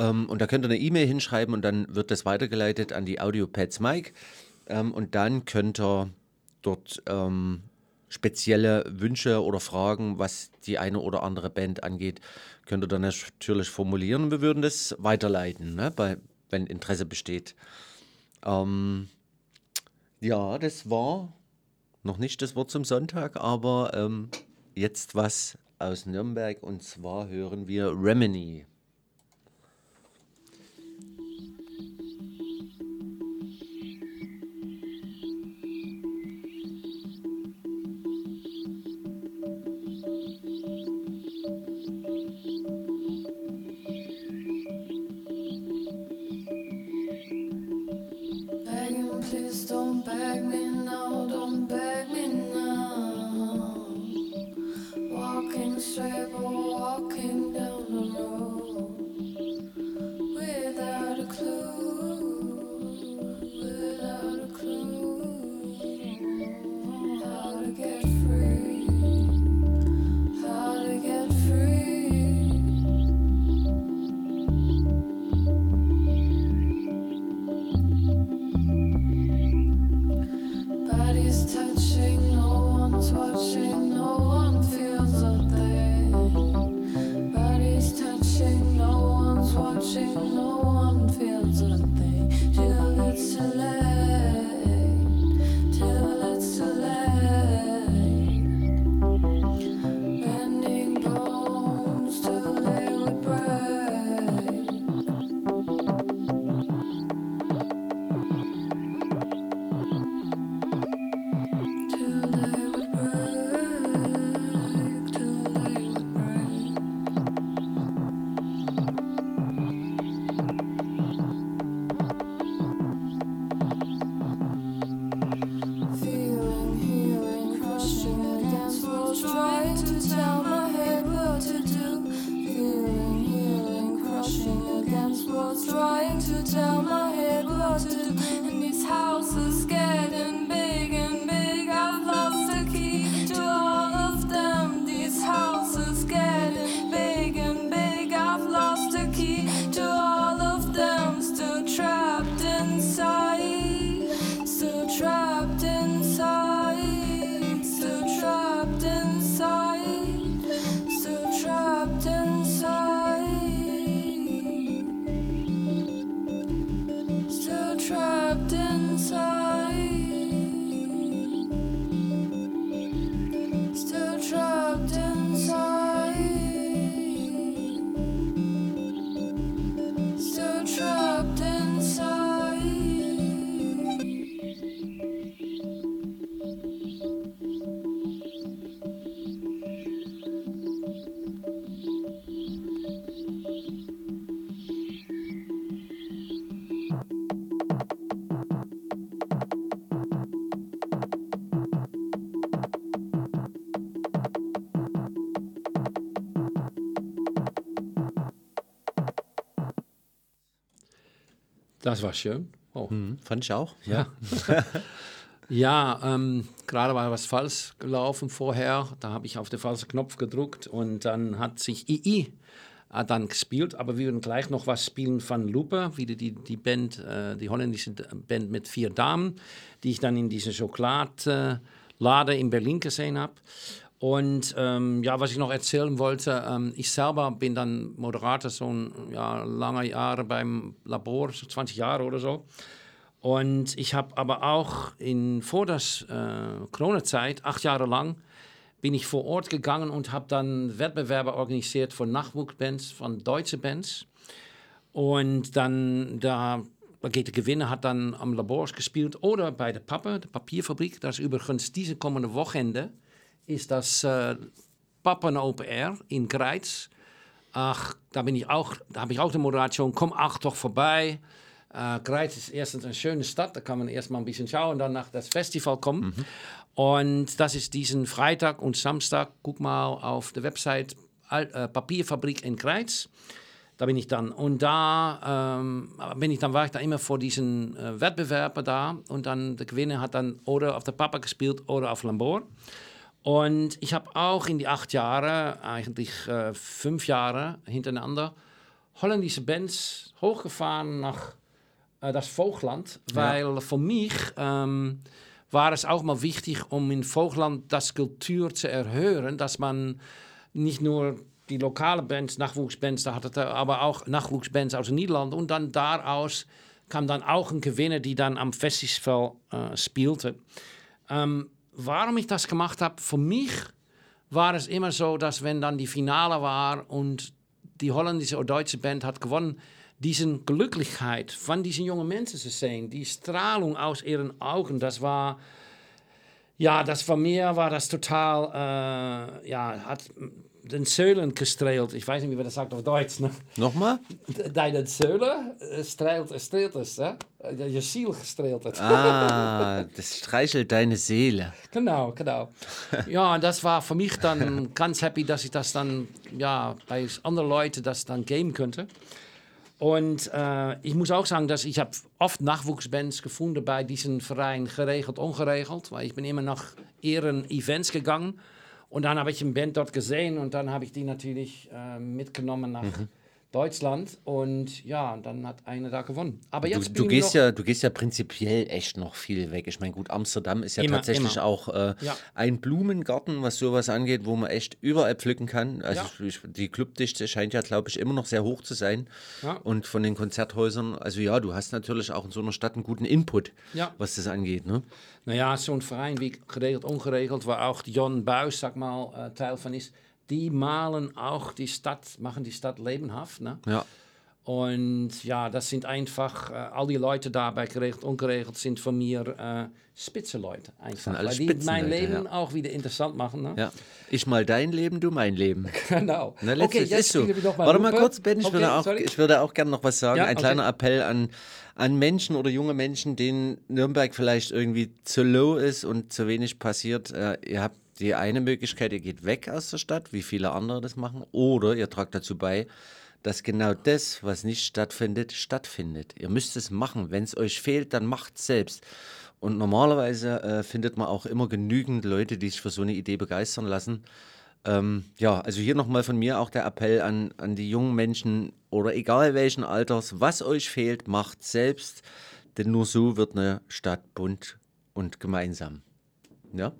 ähm, und da könnt ihr eine E-Mail hinschreiben und dann wird das weitergeleitet an die Audiopads Mike ähm, und dann könnt ihr dort ähm, spezielle Wünsche oder Fragen, was die eine oder andere Band angeht, könnt ihr dann natürlich formulieren. Wir würden das weiterleiten, ne, bei, wenn Interesse besteht. Ähm, ja, das war noch nicht das Wort zum Sonntag, aber ähm, jetzt was aus Nürnberg und zwar hören wir Remini. Das war schön. Oh. fand ich auch. Ja. ja, ähm, gerade war was falsch gelaufen vorher. Da habe ich auf den falschen Knopf gedrückt und dann hat sich II äh, dann gespielt. Aber wir werden gleich noch was spielen von Lupe, wieder die, die Band, äh, die holländische Band mit vier Damen, die ich dann in dieser Schokoladlade in Berlin gesehen habe. Und ähm, ja, was ich noch erzählen wollte, ähm, ich selber bin dann Moderator so ein, ja, lange Jahre beim Labor, so 20 Jahre oder so. Und ich habe aber auch in, vor der äh, Corona-Zeit, acht Jahre lang, bin ich vor Ort gegangen und habe dann Wettbewerbe organisiert von Nachwuchsbands, von deutsche Bands. Und dann, da geht der Gewinner hat dann am Labor gespielt oder bei der Pappe, der Papierfabrik. Das ist übrigens diese kommende Wochenende, ist das äh, Pappen Open Air in Greiz. Ach, da bin ich auch, da habe ich auch die Moderation, komm auch doch vorbei. Äh, Greiz ist erstens eine schöne Stadt, da kann man erstmal ein bisschen schauen, dann nach das Festival kommen. Und das ist diesen Freitag und Samstag. Guck mal auf der Website äh, Papierfabrik in Greiz. Da bin ich dann. Und da ähm, bin ich dann, war ich da immer vor diesen äh, Wettbewerben da. Und dann der Gewinner hat dann oder auf der Papa gespielt oder auf Lambor. Und ich habe auch in die acht Jahre, eigentlich äh, fünf Jahre hintereinander, holländische Bands hochgefahren nach äh, das Voogland. Weil für mich ähm, war es auch mal wichtig, um in Voogland das Kultur zu erhören, dass man nicht nur die lokale Bands, Nachwuchsbands, da hatte er aber auch Nachwuchsbands aus den Niederlanden und dann daraus kam dann auch ein Gewinner, die dann am Festival äh, spielte. Ähm, warum ich das gemacht habe, für mich war es immer so, dass wenn dann die Finale war und die holländische oder deutsche Band hat gewonnen, diese Glücklichkeit von diesen jungen Menschen zu sehen, die Strahlung aus ihren Augen, das war, ja, das von mir war das total, äh, ja, hat den Säulen gestrahlt. Ich weiß nicht, wie man das sagt auf Deutsch. Ne? Nochmal? Deine Säule äh, strahlt, strahlt es, hè? Je ziel gestrahlt het. Ah, das streichelt deine Seele. Genau, genau. Ja, und das war für mich dann ganz happy, dass ich das dann, ja, bei anderen Leuten das dann geben könnte. Und äh, ich muss auch sagen, dass ich habe oft Nachwuchsbands gefunden bei diesen Verein geregelt, ongeregeld, weil ich bin immer nach ihren Events gegangen und dann habe ich eine Band dort gesehen und dann habe ich die natürlich äh, mitgenommen nach Mhm. Deutschland und ja, dann hat einer da gewonnen. Aber Du, jetzt du, ich gehst ja, du gehst ja prinzipiell echt noch viel weg. Ich meine, gut, Amsterdam ist ja Immer, tatsächlich immer. auch äh, Ja. ein Blumengarten, was sowas angeht, wo man echt überall pflücken kann. Also Ja. ich, die Clubdichte scheint ja, glaube ich, immer noch sehr hoch zu sein. Ja. Und von den Konzerthäusern, also ja, du hast natürlich auch in so einer Stadt einen guten Input, Ja. was das angeht. Ne? Naja, zo'n Verein wie geregeld, ongeregeld, waar auch Jon Buis, sag mal, äh, Teil von ist, die malen auch die Stadt, machen die Stadt lebenshaft. Ne? Ja. Und ja, das sind einfach, äh, all die Leute da bei geregelt, ungeregelt sind von mir äh, Spitzenleute. Einfach, weil die mein Leben ja. auch wieder interessant machen. Ne? Ja. Ich mal dein Leben, du mein Leben. Genau. Na, Okay, jetzt ist so. mal Warte mal Lupe. kurz, Ben, ich, Okay, würde auch, sorry. ich würde auch gerne noch was sagen. Ja, Ein okay. kleiner Appell an, an Menschen oder junge Menschen, denen Nürnberg vielleicht irgendwie zu low ist und zu wenig passiert. Äh, ihr habt die eine Möglichkeit, ihr geht weg aus der Stadt, wie viele andere das machen, oder ihr tragt dazu bei, dass genau das, was nicht stattfindet, stattfindet. Ihr müsst es machen. Wenn es euch fehlt, dann macht es selbst. Und normalerweise äh, findet man auch immer genügend Leute, die sich für so eine Idee begeistern lassen. Ähm, ja, also hier nochmal von mir auch der Appell an, an die jungen Menschen oder egal welchen Alters, was euch fehlt, macht selbst, denn nur so wird eine Stadt bunt und gemeinsam. Ja?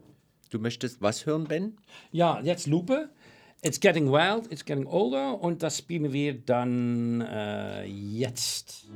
Du möchtest was hören, Ben? Ja, jetzt Lupe. It's getting wild, it's getting older und das spielen wir dann äh, jetzt.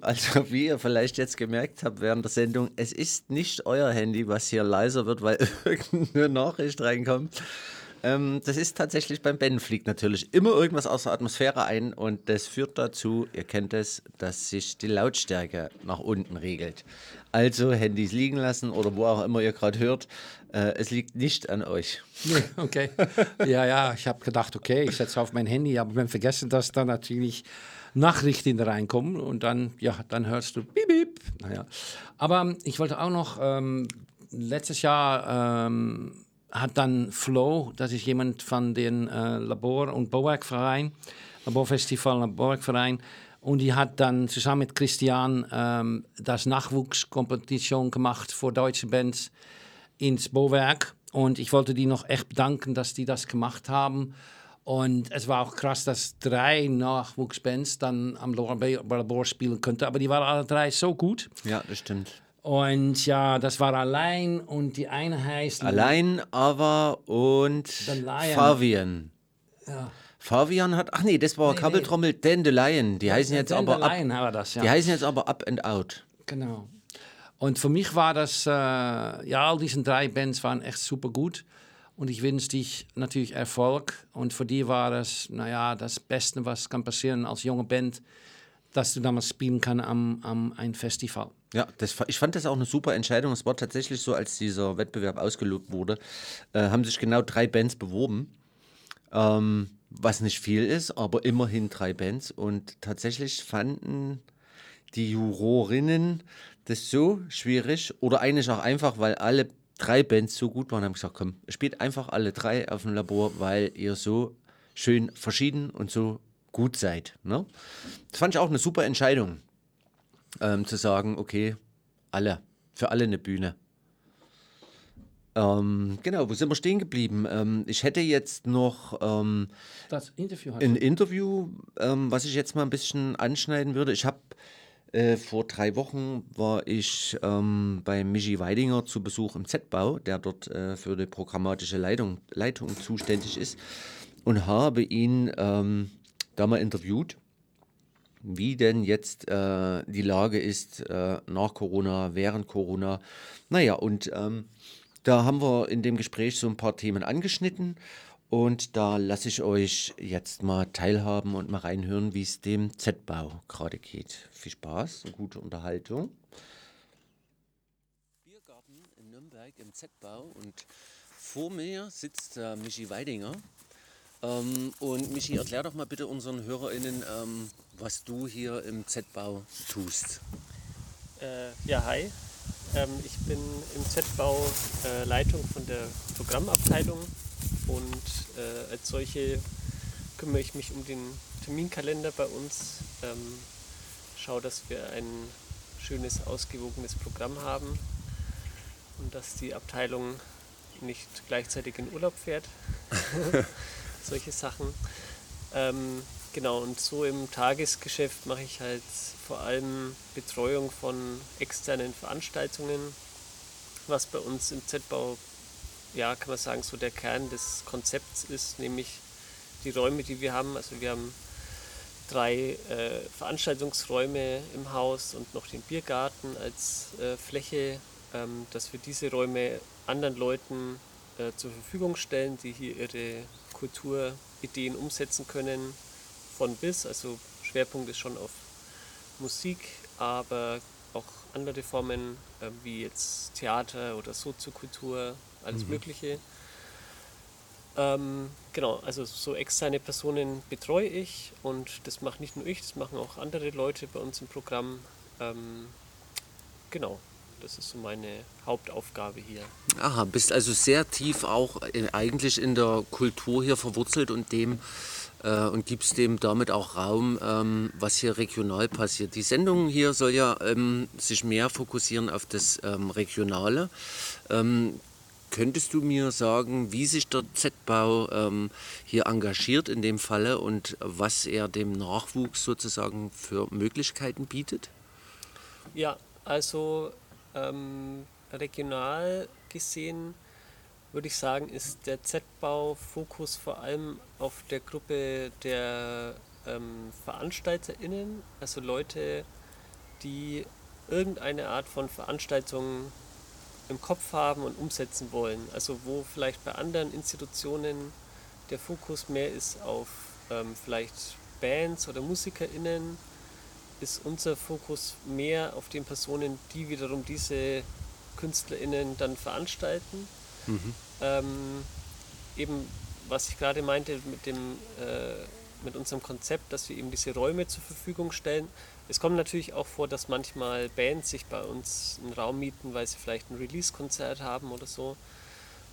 Also wie ihr vielleicht jetzt gemerkt habt während der Sendung, es ist nicht euer Handy, was hier leiser wird, weil irgendeine Nachricht reinkommt. Ähm, das ist tatsächlich beim Ben fliegt natürlich immer irgendwas aus der Atmosphäre ein und das führt dazu, ihr kennt es, dass sich die Lautstärke nach unten regelt. Also Handys liegen lassen oder wo auch immer ihr gerade hört, äh, es liegt nicht an euch. Okay. Ja, ja, ich habe gedacht, okay, ich setze auf mein Handy, aber beim Vergessen, dass da natürlich Nachrichten reinkommen und dann, ja, dann hörst du piep, piep. Naja. Aber ich wollte auch noch, ähm, letztes Jahr ähm, hat dann Flo, das ist jemand von den äh, Labor- und Bauwerkverein, Laborfestival und Bauwerkverein, und die hat dann zusammen mit Christian ähm, das Nachwuchskompetition gemacht für deutsche Bands ins Bauwerk. Und ich wollte die noch echt bedanken, dass die das gemacht haben. Und es war auch krass, dass drei Nachwuchsbands dann am Labor spielen könnten. Aber die waren alle drei so gut. Ja, das stimmt. Und ja, das war allein und die eine heißt Allein, aber und. Fabian. Ja. Fabian hat, ach nee, das war Nee, Kabeltrommel Dan the Lion. Die heißen jetzt Dan aber the up, Lion war das, ja. Die heißen jetzt aber Up and Out. Genau. Und für mich war das, äh, ja, all diese drei Bands waren echt super gut. Und ich wünsche dich natürlich Erfolg. Und für die war das, naja, das Beste, was kann passieren als junge Band, dass du damals spielen kann am, am ein Festival. Ja, das, ich fand das auch eine super Entscheidung. Es war tatsächlich so, als dieser Wettbewerb ausgelobt wurde, äh, haben sich genau drei Bands beworben. Ähm, was nicht viel ist, aber immerhin drei Bands. Und tatsächlich fanden die Jurorinnen das so schwierig oder eigentlich auch einfach, weil alle drei Bands so gut waren, haben gesagt, komm, spielt einfach alle drei auf dem Labor, weil ihr so schön verschieden und so gut seid. Ne? Das fand ich auch eine super Entscheidung, ähm, zu sagen, okay, alle, für alle eine Bühne. Ähm, genau, wo sind wir stehen geblieben? Ähm, ich hätte jetzt noch ähm, Das Interview ein. Interview, ähm, was ich jetzt mal ein bisschen anschneiden würde. Ich habe äh, vor drei Wochen war ich ähm, bei Michi Weidinger zu Besuch im Z-Bau, der dort äh, für die programmatische Leitung, Leitung zuständig ist und habe ihn ähm, da mal interviewt, wie denn jetzt äh, die Lage ist äh, nach Corona, während Corona. Naja, und ähm, da haben wir in dem Gespräch so ein paar Themen angeschnitten und da lasse ich euch jetzt mal teilhaben und mal reinhören, wie es dem Z-Bau gerade geht. Viel Spaß und gute Unterhaltung. Biergarten in Nürnberg im Z-Bau und vor mir sitzt äh, Michi Weidinger. Ähm, und Michi, erklär doch mal bitte unseren HörerInnen, ähm, was du hier im Z-Bau tust. Äh, ja, hi. Ähm, ich bin im Z-Bau äh, Leitung von der Programmabteilung und äh, als solche kümmere ich mich um den Terminkalender bei uns. Ähm, schaue, dass wir ein schönes, ausgewogenes Programm haben und dass die Abteilung nicht gleichzeitig in Urlaub fährt. Solche Sachen. Ähm, genau, und so im Tagesgeschäft mache ich halt vor allem Betreuung von externen Veranstaltungen, was bei uns im Z-Bau, ja, kann man sagen, so der Kern des Konzepts ist, nämlich die Räume, die wir haben. Also wir haben drei äh, Veranstaltungsräume im Haus und noch den Biergarten als äh, Fläche, ähm, dass wir diese Räume anderen Leuten äh, zur Verfügung stellen, die hier ihre Kulturideen umsetzen können, von bis. Also Schwerpunkt ist schon auf Musik, aber auch andere Formen äh, wie jetzt Theater oder Soziokultur, alles Mhm. Mögliche. Ähm, genau, also so externe Personen betreue ich und das mache nicht nur ich, das machen auch andere Leute bei uns im Programm. Ähm, genau, das ist so meine Hauptaufgabe hier. Aha, bist also sehr tief auch äh, eigentlich in der Kultur hier verwurzelt und dem äh, und gibst dem damit auch Raum, ähm, was hier regional passiert. Die Sendung hier soll ja ähm, sich mehr fokussieren auf das ähm, Regionale. Könntest du mir sagen, wie sich der Z-Bau ähm, hier engagiert in dem Falle und was er dem Nachwuchs sozusagen für Möglichkeiten bietet? Ja, also ähm, regional gesehen würde ich sagen, ist der Z-Bau-Fokus vor allem auf der Gruppe der ähm, VeranstalterInnen, also Leute, die irgendeine Art von Veranstaltung im Kopf haben und umsetzen wollen. Also wo vielleicht bei anderen Institutionen der Fokus mehr ist auf ähm, vielleicht Bands oder MusikerInnen, ist unser Fokus mehr auf den Personen, die wiederum diese KünstlerInnen dann veranstalten. Mhm. Ähm, eben, was ich gerade meinte mit, dem, äh, mit unserem Konzept, dass wir eben diese Räume zur Verfügung stellen. Es kommt natürlich auch vor, dass manchmal Bands sich bei uns einen Raum mieten, weil sie vielleicht ein Release-Konzert haben oder so.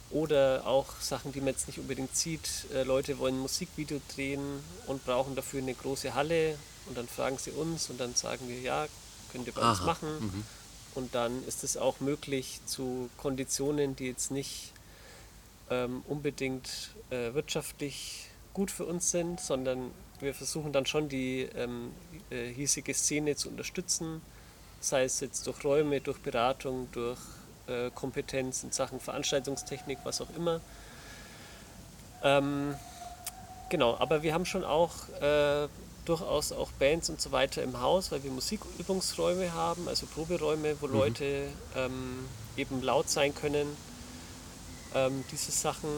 Oder auch Sachen, die man jetzt nicht unbedingt sieht. Äh, Leute wollen ein Musikvideo drehen und brauchen dafür eine große Halle und dann fragen sie uns und dann sagen wir, ja, könnt ihr bei uns Aha, machen. mhm. Und dann ist es auch möglich zu Konditionen, die jetzt nicht ähm, unbedingt äh, wirtschaftlich gut für uns sind, sondern wir versuchen dann schon die ähm, äh, hiesige Szene zu unterstützen, sei es jetzt durch Räume, durch Beratung, durch äh, Kompetenz in Sachen Veranstaltungstechnik, was auch immer. Ähm, genau, aber wir haben schon auch äh, durchaus auch Bands und so weiter im Haus, weil wir Musikübungsräume haben, also Proberäume, wo Mhm. Leute ähm, eben laut sein können. Ähm, diese Sachen.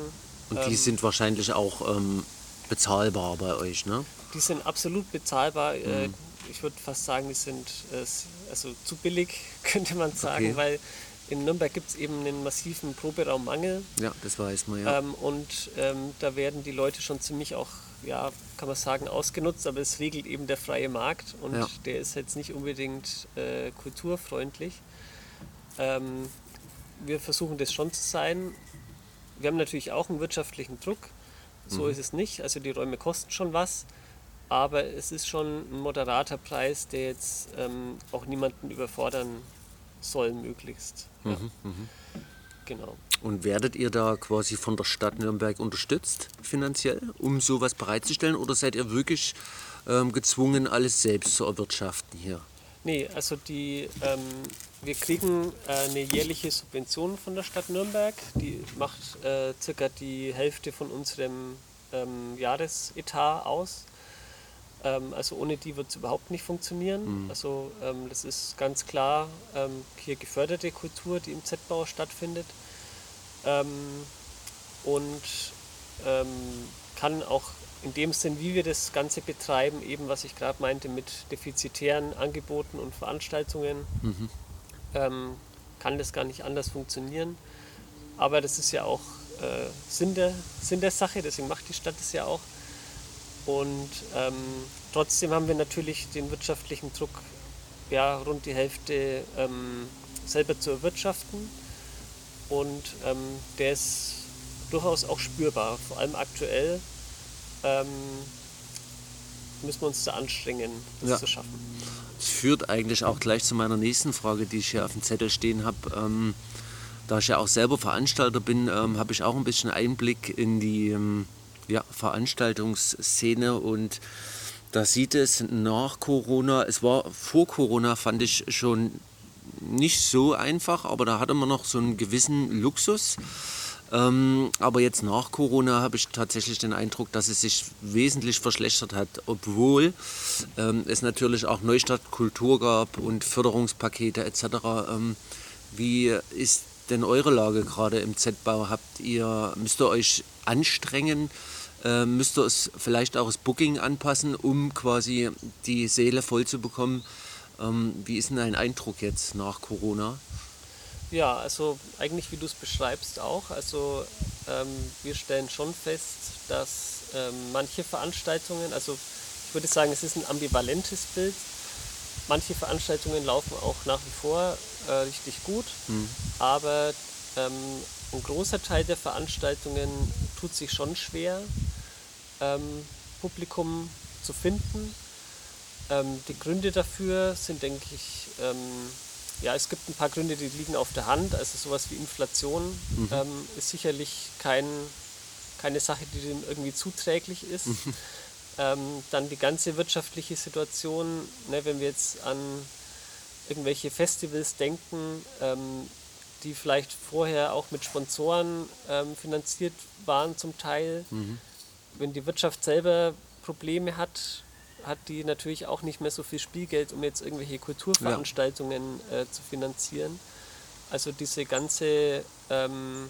Und die ähm, sind wahrscheinlich auch ähm, bezahlbar bei euch, ne? Die sind absolut bezahlbar. Äh, Mhm. Ich würde fast sagen, die sind äh, also zu billig, könnte man sagen, Okay. weil in Nürnberg gibt es eben einen massiven Proberaummangel. Ja, das weiß man ja. Ähm, und ähm, da werden die Leute schon ziemlich auch, ja, kann man sagen, ausgenutzt, aber es regelt eben der freie Markt und Ja. der ist jetzt nicht unbedingt äh, kulturfreundlich. Ähm, wir versuchen das schon zu sein. Wir haben natürlich auch einen wirtschaftlichen Druck, so Mhm. ist es nicht. Also die Räume kosten schon was, aber es ist schon ein moderater Preis, der jetzt ähm, auch niemanden überfordern soll, möglichst. Ja, Mhm, mhm. genau. Und werdet ihr da quasi von der Stadt Nürnberg unterstützt finanziell, um sowas bereitzustellen? Oder seid ihr wirklich ähm, gezwungen, alles selbst zu erwirtschaften hier? Nee, also die, ähm, wir kriegen äh, eine jährliche Subvention von der Stadt Nürnberg. Die macht äh, circa die Hälfte von unserem ähm, Jahresetat aus. Ähm, also ohne die wird es überhaupt nicht funktionieren. Mhm. Also ähm, das ist ganz klar ähm, hier geförderte Kultur, die im Z-Bau stattfindet. Ähm, und ähm, kann auch in dem Sinn, wie wir das Ganze betreiben, eben was ich gerade meinte, mit defizitären Angeboten und Veranstaltungen, Mhm. ähm, kann das gar nicht anders funktionieren. Aber das ist ja auch äh, Sinn, der, Sinn der Sache, deswegen macht die Stadt es ja auch. Und ähm, trotzdem haben wir natürlich den wirtschaftlichen Druck, ja, rund die Hälfte ähm, selber zu erwirtschaften. Und ähm, der ist durchaus auch spürbar, vor allem aktuell. Ähm, müssen wir uns da anstrengen, das Ja. zu schaffen. Das führt eigentlich auch gleich zu meiner nächsten Frage, die ich hier auf dem Zettel stehen habe. Ähm, da ich ja auch selber Veranstalter bin, ähm, habe ich auch ein bisschen Einblick in die ähm, ja, Veranstaltungsszene und da sieht es nach Corona, es war vor Corona, fand ich schon nicht so einfach, aber da hatte man noch so einen gewissen Luxus. Ähm, aber jetzt nach Corona habe ich tatsächlich den Eindruck, dass es sich wesentlich verschlechtert hat, obwohl ähm, es natürlich auch Neustadt Kultur gab und Förderungspakete etc. Ähm, wie ist denn eure Lage gerade im Z-Bau? Habt ihr, müsst ihr euch anstrengen? Äh, müsst ihr es vielleicht auch das Booking anpassen, um quasi die Seele voll zu bekommen? Ähm, wie ist denn dein Eindruck jetzt nach Corona? Ja, also eigentlich wie du es beschreibst auch. Also ähm, wir stellen schon fest, dass ähm, manche Veranstaltungen, also ich würde sagen, es ist ein ambivalentes Bild. Manche Veranstaltungen laufen auch nach wie vor äh, richtig gut, Hm. aber ähm, ein großer Teil der Veranstaltungen tut sich schon schwer, ähm, Publikum zu finden. Ähm, die Gründe dafür sind, denke ich, ähm, ja, es gibt ein paar Gründe, die liegen auf der Hand. Also sowas wie Inflation Mhm. ähm, ist sicherlich kein, keine Sache, die dem irgendwie zuträglich ist. ähm, dann die ganze wirtschaftliche Situation, ne, wenn wir jetzt an irgendwelche Festivals denken, ähm, die vielleicht vorher auch mit Sponsoren ähm, finanziert waren zum Teil. Mhm. Wenn die Wirtschaft selber Probleme hat, hat die natürlich auch nicht mehr so viel Spielgeld, um jetzt irgendwelche Kulturveranstaltungen äh, zu finanzieren. Also diese ganze ähm,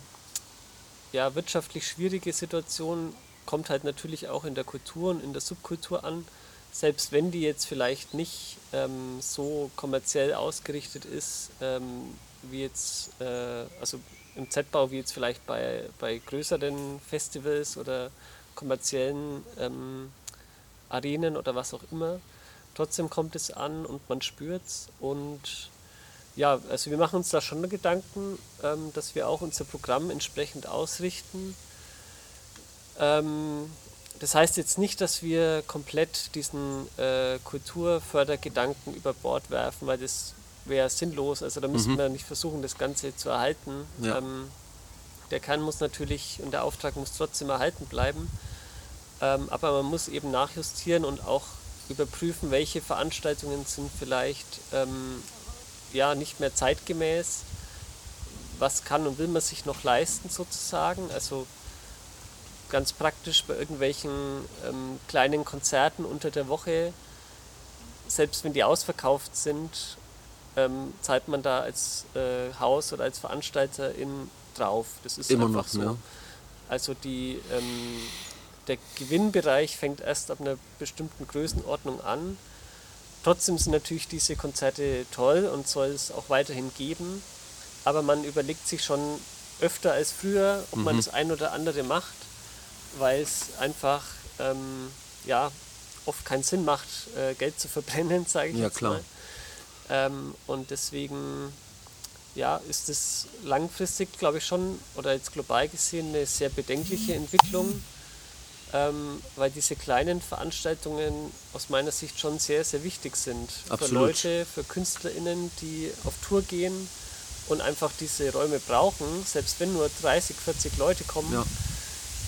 ja, wirtschaftlich schwierige Situation kommt halt natürlich auch in der Kultur und in der Subkultur an. Selbst wenn die jetzt vielleicht nicht ähm, so kommerziell ausgerichtet ist, ähm, wie jetzt, äh, also im Z-Bau, wie jetzt vielleicht bei, bei größeren Festivals oder kommerziellen ähm, Arenen oder was auch immer. Trotzdem kommt es an und man spürt es. Und ja, also wir machen uns da schon Gedanken, ähm, dass wir auch unser Programm entsprechend ausrichten. Ähm, das heißt jetzt nicht, dass wir komplett diesen äh, Kulturfördergedanken über Bord werfen, weil das wäre sinnlos. Also da müssen Mhm. wir nicht versuchen, das Ganze zu erhalten. Ja. Ähm, der Kern muss natürlich und der Auftrag muss trotzdem erhalten bleiben. Ähm, aber man muss eben nachjustieren und auch überprüfen, welche Veranstaltungen sind vielleicht ähm, ja, nicht mehr zeitgemäß. Was kann und will man sich noch leisten sozusagen? Also ganz praktisch bei irgendwelchen ähm, kleinen Konzerten unter der Woche, selbst wenn die ausverkauft sind, ähm, zahlt man da als äh, Haus oder als Veranstalterin drauf. Das ist Immer einfach noch, so. ne? Also die, ähm, der Gewinnbereich fängt erst ab einer bestimmten Größenordnung an. Trotzdem sind natürlich diese Konzerte toll und soll es auch weiterhin geben. Aber man überlegt sich schon öfter als früher, ob man Mhm. das ein oder andere macht, weil es einfach ähm, ja, oft keinen Sinn macht, äh, Geld zu verbrennen, sage ich Ja, jetzt klar. mal. Ähm, und deswegen ja, ist es langfristig, glaube ich, schon oder jetzt global gesehen eine sehr bedenkliche Entwicklung, ähm, weil diese kleinen Veranstaltungen aus meiner Sicht schon sehr, sehr wichtig sind für Absolut. Leute, für KünstlerInnen, die auf Tour gehen und einfach diese Räume brauchen. Selbst wenn nur 30, 40 Leute kommen, Ja.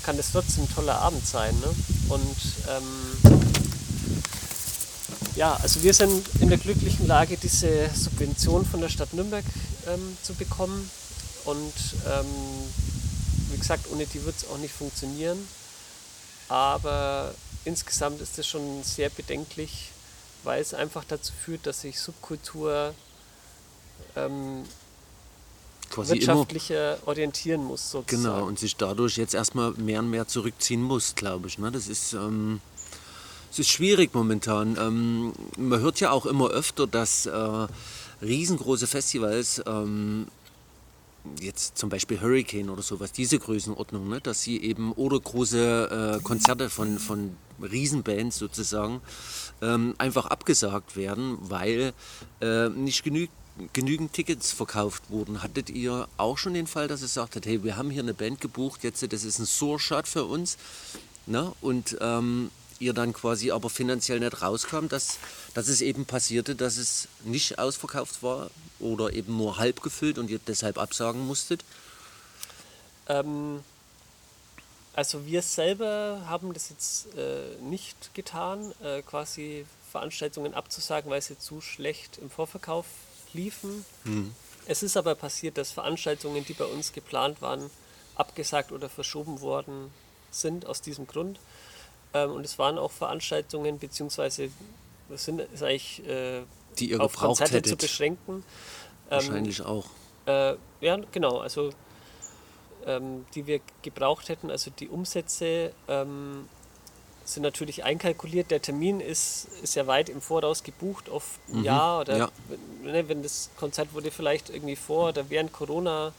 kann das trotzdem ein toller Abend sein. Ne? Und ähm, ja, also wir sind in der glücklichen Lage, diese Subvention von der Stadt Nürnberg ähm, zu bekommen. Und ähm, wie gesagt, ohne die wird es auch nicht funktionieren. Aber insgesamt ist es schon sehr bedenklich, weil es einfach dazu führt, dass sich Subkultur ähm, wirtschaftlicher orientieren muss, sozusagen. Genau, und sich dadurch jetzt erstmal mehr und mehr zurückziehen muss, glaube ich. Ne? Das ist, ähm, es ist schwierig momentan. Ähm, man hört ja auch immer öfter, dass äh, riesengroße Festivals, ähm, jetzt zum Beispiel Hurricane oder sowas, diese Größenordnung, ne? dass sie eben oder große äh, Konzerte von, von Riesenbands sozusagen ähm, einfach abgesagt werden, weil äh, nicht genügend genügend Tickets verkauft wurden. Hattet ihr auch schon den Fall, dass ihr sagtet, hey, wir haben hier eine Band gebucht, jetzt das ist ein Sore-Shot für uns, ne? und ähm, ihr dann quasi aber finanziell nicht rauskam, dass, dass es eben passierte, dass es nicht ausverkauft war oder eben nur halb gefüllt und ihr deshalb absagen musstet? Ähm, also wir selber haben das jetzt äh, nicht getan, äh, quasi Veranstaltungen abzusagen, weil sie zu schlecht im Vorverkauf liefen. Hm. Es ist aber passiert, dass Veranstaltungen, die bei uns geplant waren, abgesagt oder verschoben worden sind aus diesem Grund. Ähm, und es waren auch Veranstaltungen, beziehungsweise das sind ist eigentlich äh, Die ihr auf gebraucht Konzerte zu hättet. beschränken. Wahrscheinlich auch. Äh, ja, genau. Also ähm, die wir gebraucht hätten, also die Umsätze ähm, sind natürlich einkalkuliert. Der Termin ist, ist ja weit im Voraus gebucht, oft ein Mhm, Jahr oder ja. wenn, ne, wenn das Konzert wurde vielleicht irgendwie vor oder während Corona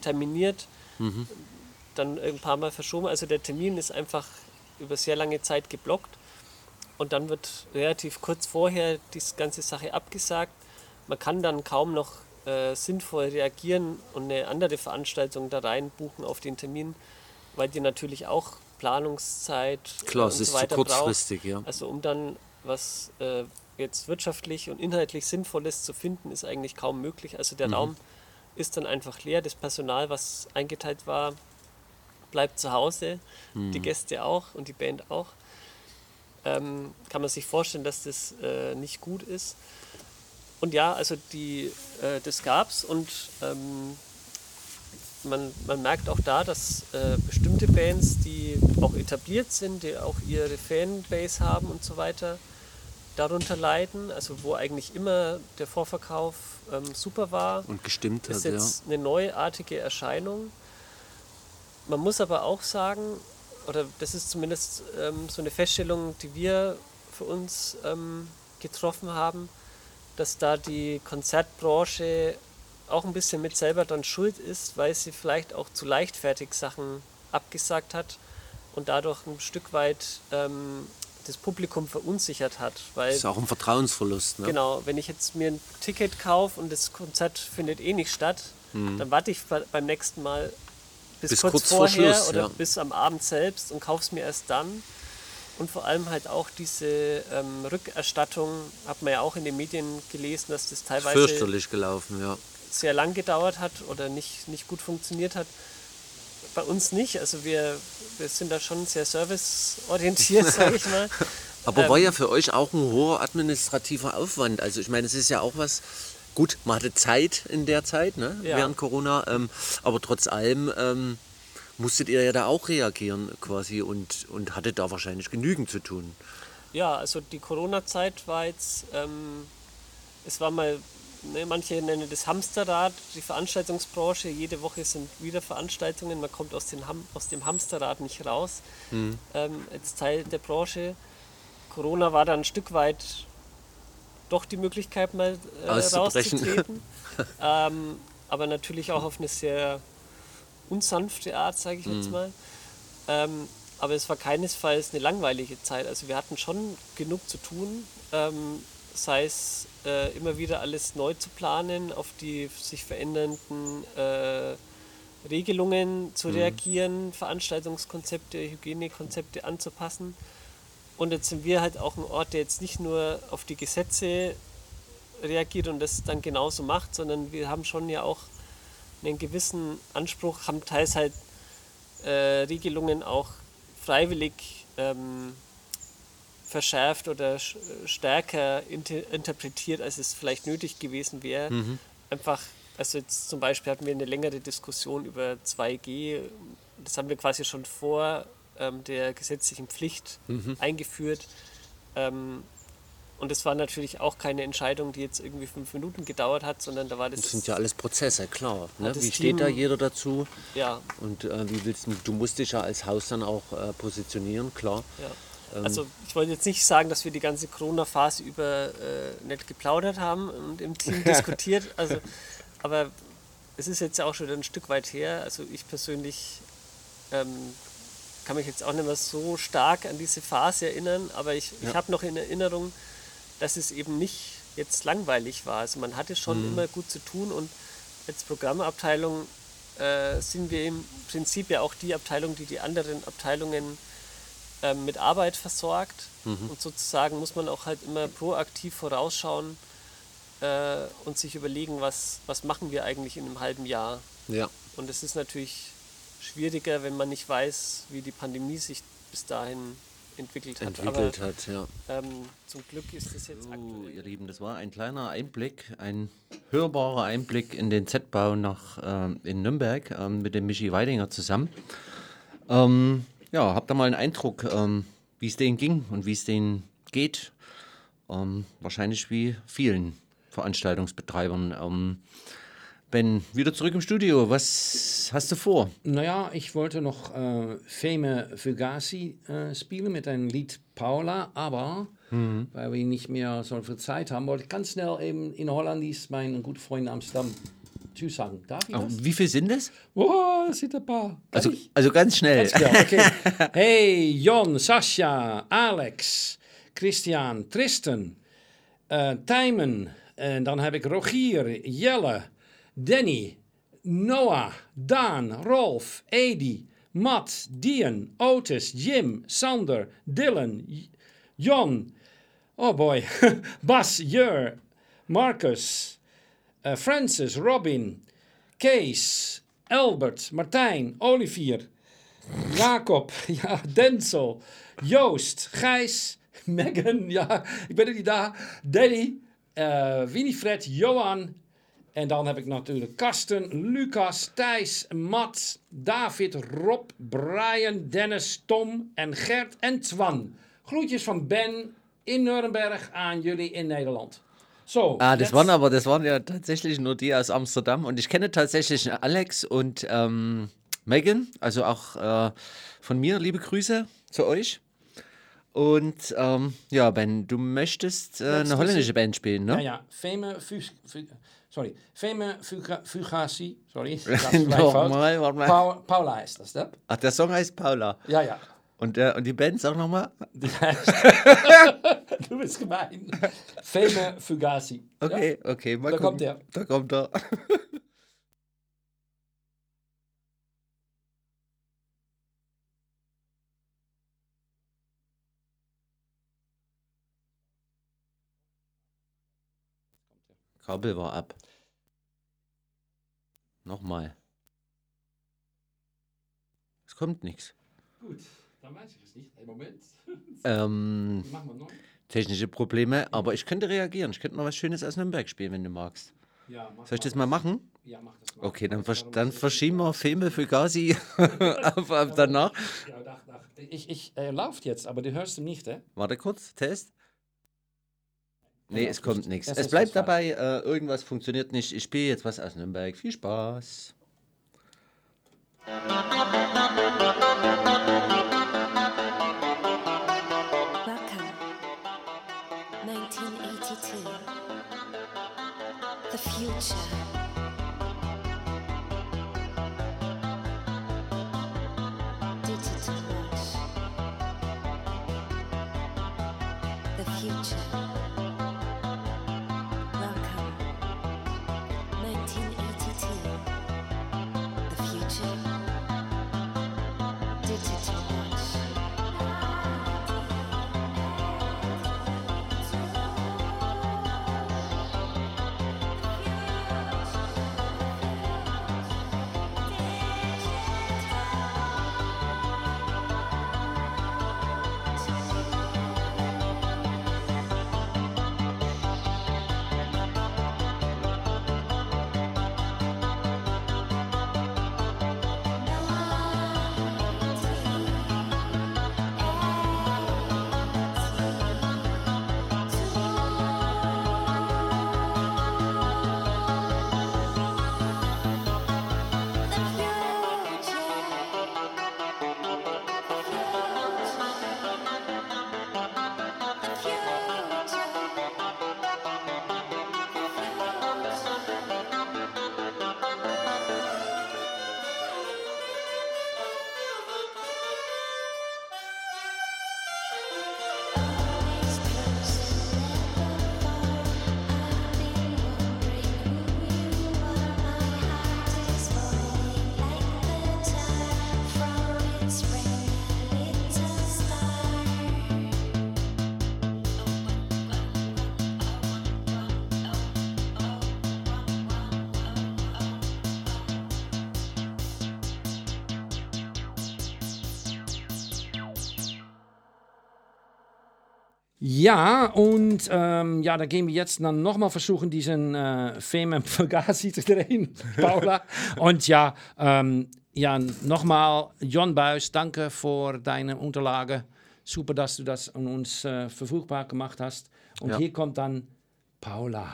terminiert, Mhm. dann ein paar Mal verschoben. Also der Termin ist einfach über sehr lange Zeit geblockt und dann wird relativ kurz vorher die ganze Sache abgesagt. Man kann dann kaum noch äh, sinnvoll reagieren und eine andere Veranstaltung da rein buchen auf den Termin, weil die natürlich auch Planungszeit Klar, es so ist zu kurzfristig, braucht. ja. Also um dann was äh, jetzt wirtschaftlich und inhaltlich Sinnvolles zu finden, ist eigentlich kaum möglich. Also der Mhm. Raum ist dann einfach leer. Das Personal, was eingeteilt war, bleibt zu Hause. Die Mhm. Gäste auch und die Band auch. Ähm, kann man sich vorstellen, dass das äh, nicht gut ist. Und ja, also die, äh, das gab's und ähm, man, man merkt auch da, dass äh, bestimmte Bands, die auch etabliert sind, die auch ihre Fanbase haben und so weiter, darunter leiden. Also wo eigentlich immer der Vorverkauf ähm, super war, Und gestimmt ist hat, jetzt eine neuartige Erscheinung. Man muss aber auch sagen, oder das ist zumindest ähm, so eine Feststellung, die wir für uns ähm, getroffen haben, dass da die Konzertbranche auch ein bisschen mit selber dann schuld ist, weil sie vielleicht auch zu leichtfertig Sachen abgesagt hat und dadurch ein Stück weit ähm, das Publikum verunsichert hat. Weil Das ist auch ein Vertrauensverlust. Ne? Genau, wenn ich jetzt mir ein Ticket kaufe und das Konzert findet eh nicht statt, Mhm. dann warte ich be- beim nächsten Mal bis, Bis kurz, kurz vor vorher Schluss, oder ja. bis am Abend selbst und kaufe es mir erst dann. Und vor allem halt auch diese ähm, Rückerstattung, hat man ja auch in den Medien gelesen, dass das teilweise Fürchterlich gelaufen, ja. sehr lang gedauert hat oder nicht, nicht gut funktioniert hat. Bei uns nicht. Also wir, wir sind da schon sehr serviceorientiert, sage ich mal. Aber war Ähm, ja für euch auch ein hoher administrativer Aufwand. Also ich meine, es ist ja auch was, gut, man hatte Zeit in der Zeit, ne? Ja. während Corona, ähm, aber trotz allem ähm, musstet ihr ja da auch reagieren quasi und, und hattet da wahrscheinlich genügend zu tun. Ja, also die Corona-Zeit war jetzt, ähm, es war mal, ne, manche nennen das Hamsterrad, die Veranstaltungsbranche. Jede Woche sind wieder Veranstaltungen, man kommt aus, den Ham aus dem Hamsterrad nicht raus. Mhm. Ähm, als Teil der Branche. Corona war dann ein Stück weit doch die Möglichkeit, mal äh, rauszutreten. ähm, aber natürlich auch auf eine sehr unsanfte Art, sage ich jetzt Mhm. mal. Ähm, aber es war keinesfalls eine langweilige Zeit. Also wir hatten schon genug zu tun, ähm, sei es äh, immer wieder alles neu zu planen, auf die sich verändernden äh, Regelungen zu Mhm. reagieren, Veranstaltungskonzepte, Hygienekonzepte anzupassen. Und jetzt sind wir halt auch ein Ort, der jetzt nicht nur auf die Gesetze reagiert und das dann genauso macht, sondern wir haben schon ja auch einen gewissen Anspruch, haben teils halt äh, Regelungen auch freiwillig ähm, verschärft oder stärker inter interpretiert, als es vielleicht nötig gewesen wäre. Mhm. Einfach, also jetzt zum Beispiel hatten wir eine längere Diskussion über 2G, das haben wir quasi schon vor ähm, der gesetzlichen Pflicht Mhm. eingeführt. Ähm, und es war natürlich auch keine Entscheidung, die jetzt irgendwie fünf Minuten gedauert hat, sondern da war das. Das sind ja alles Prozesse, klar. Ne? Wie steht da Team- jeder dazu? Ja. Und äh, wie willst du, du musst dich ja als Haus dann auch äh, positionieren, klar. Ja. Ähm, Also ich wollte jetzt nicht sagen, dass wir die ganze Corona-Phase über äh, nicht geplaudert haben und im Team diskutiert. Also, aber es ist jetzt ja auch schon ein Stück weit her. Also ich persönlich ähm, kann mich jetzt auch nicht mehr so stark an diese Phase erinnern, aber ich, ich Ja. habe noch in Erinnerung, dass es eben nicht jetzt langweilig war. Also man hatte schon Mhm. immer gut zu tun und als Programmabteilung äh, sind wir im Prinzip ja auch die Abteilung, die die anderen Abteilungen ähm, mit Arbeit versorgt. Mhm. Und sozusagen muss man auch halt immer proaktiv vorausschauen äh, und sich überlegen, was, was machen wir eigentlich in einem halben Jahr. Ja. Und es ist natürlich schwieriger, wenn man nicht weiß, wie die Pandemie sich bis dahin entwickelt hat. Entwickelt Aber, hat, ja. Ähm, zum Glück ist es jetzt aktuell. Ihr Lieben, das war ein kleiner Einblick, ein hörbarer Einblick in den Z-Bau nach ähm, in Nürnberg ähm, mit dem Michi Weidinger zusammen. Ähm, ja, habt ihr mal einen Eindruck, ähm, wie es denen ging und wie es denen geht? Ähm, wahrscheinlich wie vielen Veranstaltungsbetreibern. Ben, wieder zurück im Studio. Was hast du vor? Naja, ich wollte noch äh, Fame Fugazi äh, spielen mit einem Lied Paula, aber Mhm. weil wir nicht mehr so viel Zeit haben, wollte ich ganz schnell eben in Hollandisch meinen guten Freund in Amsterdam zusagen. Darf ich Oh, das? wie viel sind es? Oh, es sind ein paar. Also, also ganz schnell. Ganz schnell, okay. Hey, Jon, Sascha, Alex, Christian, Tristan, äh, Tijmen, en dan heb ik Rogier, Jelle, Danny, Noah, Daan, Rolf, Edi, Matt, Dian, Otis, Jim, Sander, Dylan, Jon, oh boy, Bas, Jur, Marcus, eh, Francis, Robin, Kees, Albert, Martijn, Olivier, Jacob, ja, Denzel, Joost, Gijs, Megan, ja, ik ben er niet daar, Danny, eh, Winifred, Johan, En dan heb ik natuurlijk Karsten, Lucas, Thijs, Mats, David, Rob, Brian, Dennis, Tom en Gert en Twan. Groetjes van Ben in Nuremberg aan jullie in Nederland. So, Ah, das waren aber, das waren ja tatsächlich nur die aus Amsterdam. Und ich kenne tatsächlich Alex und ähm, Megan, also auch äh, von mir liebe Grüße zu euch. Und ähm, ja, Ben, du möchtest äh, eine holländische Band spielen, Ja, ne? ja. Feme, Fus, Fu- sorry. Feme Fuga, Fugazi. Sorry. ist Nochmal, warte mal. Paul, Paula heißt das, ne? Ach, der Song heißt Paula. Ja, ja. Und, äh, und die Band, nochmal. Die heißt. du bist gemein. Feme Fugazi. Okay, Ja? okay, mal Da gucken. kommt er. Da kommt er. Kabel war ab. Nochmal. Es kommt nichts. Gut, dann weiß ich es nicht. Hey, Moment. Ähm, Machen wir neu. technische Probleme, aber ich könnte reagieren. Ich könnte noch was Schönes aus Nürnberg spielen, wenn du magst. Ja, mach Soll ich mal das mal machen? Ja, mach das mal. Okay, dann, versch dann verschieben wir Filme für Gazi auf, auf danach. Ja, nach, nach. Ich, ich, er läuft jetzt, aber du hörst ihn nicht, hè? Warte kurz, Test. Nee, Ja, es kommt nicht. nichts. Es bleibt dabei, äh, irgendwas funktioniert nicht. Ich spiele jetzt was aus Nürnberg. Viel Spaß. Welcome. 1982. The future. Ja, und ähm, ja, da gehen wir jetzt dann nochmal versuchen, diesen äh, Fame Fugazi zu drehen, Paula. und ja, ähm, ja nochmal, John Buis, danke für deine Unterlage. Super, dass du das an uns äh, verfügbar gemacht hast. Und Ja. hier kommt dann Paula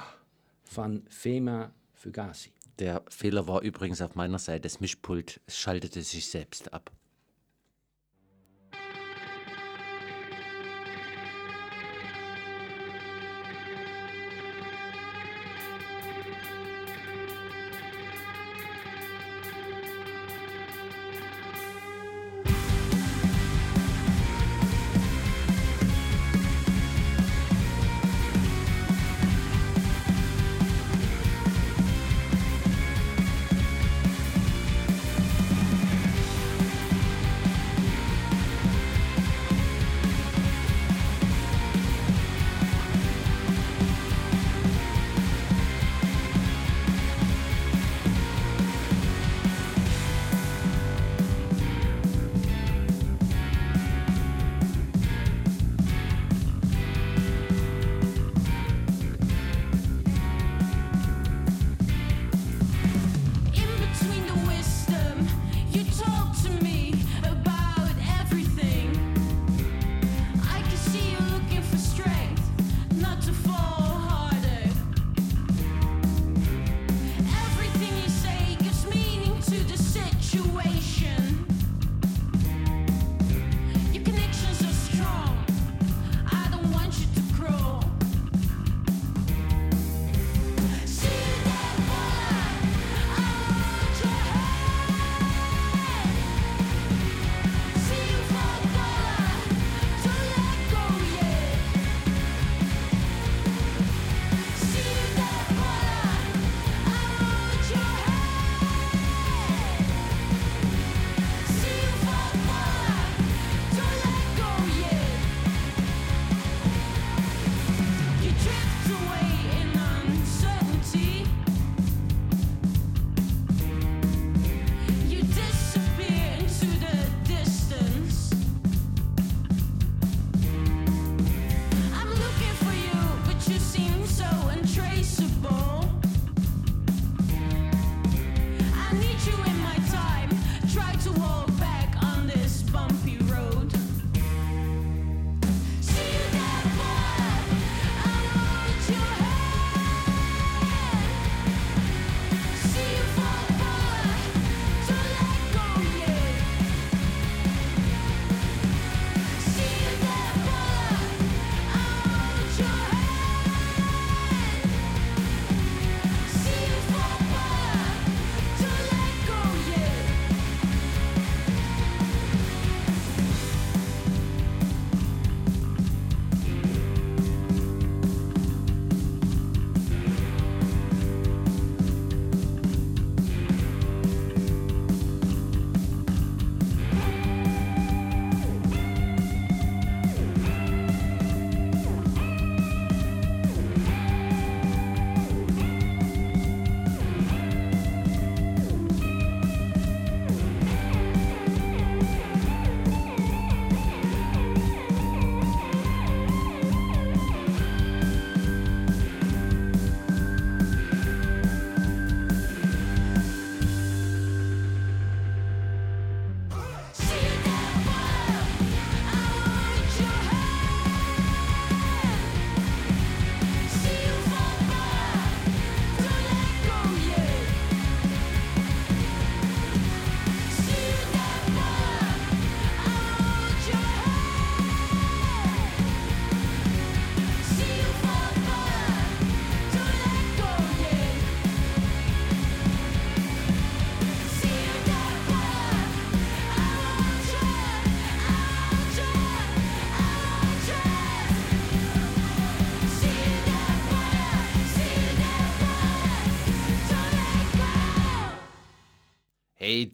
von Fema Fugazi. Der Fehler war übrigens auf meiner Seite. Das Mischpult schaltete sich selbst ab.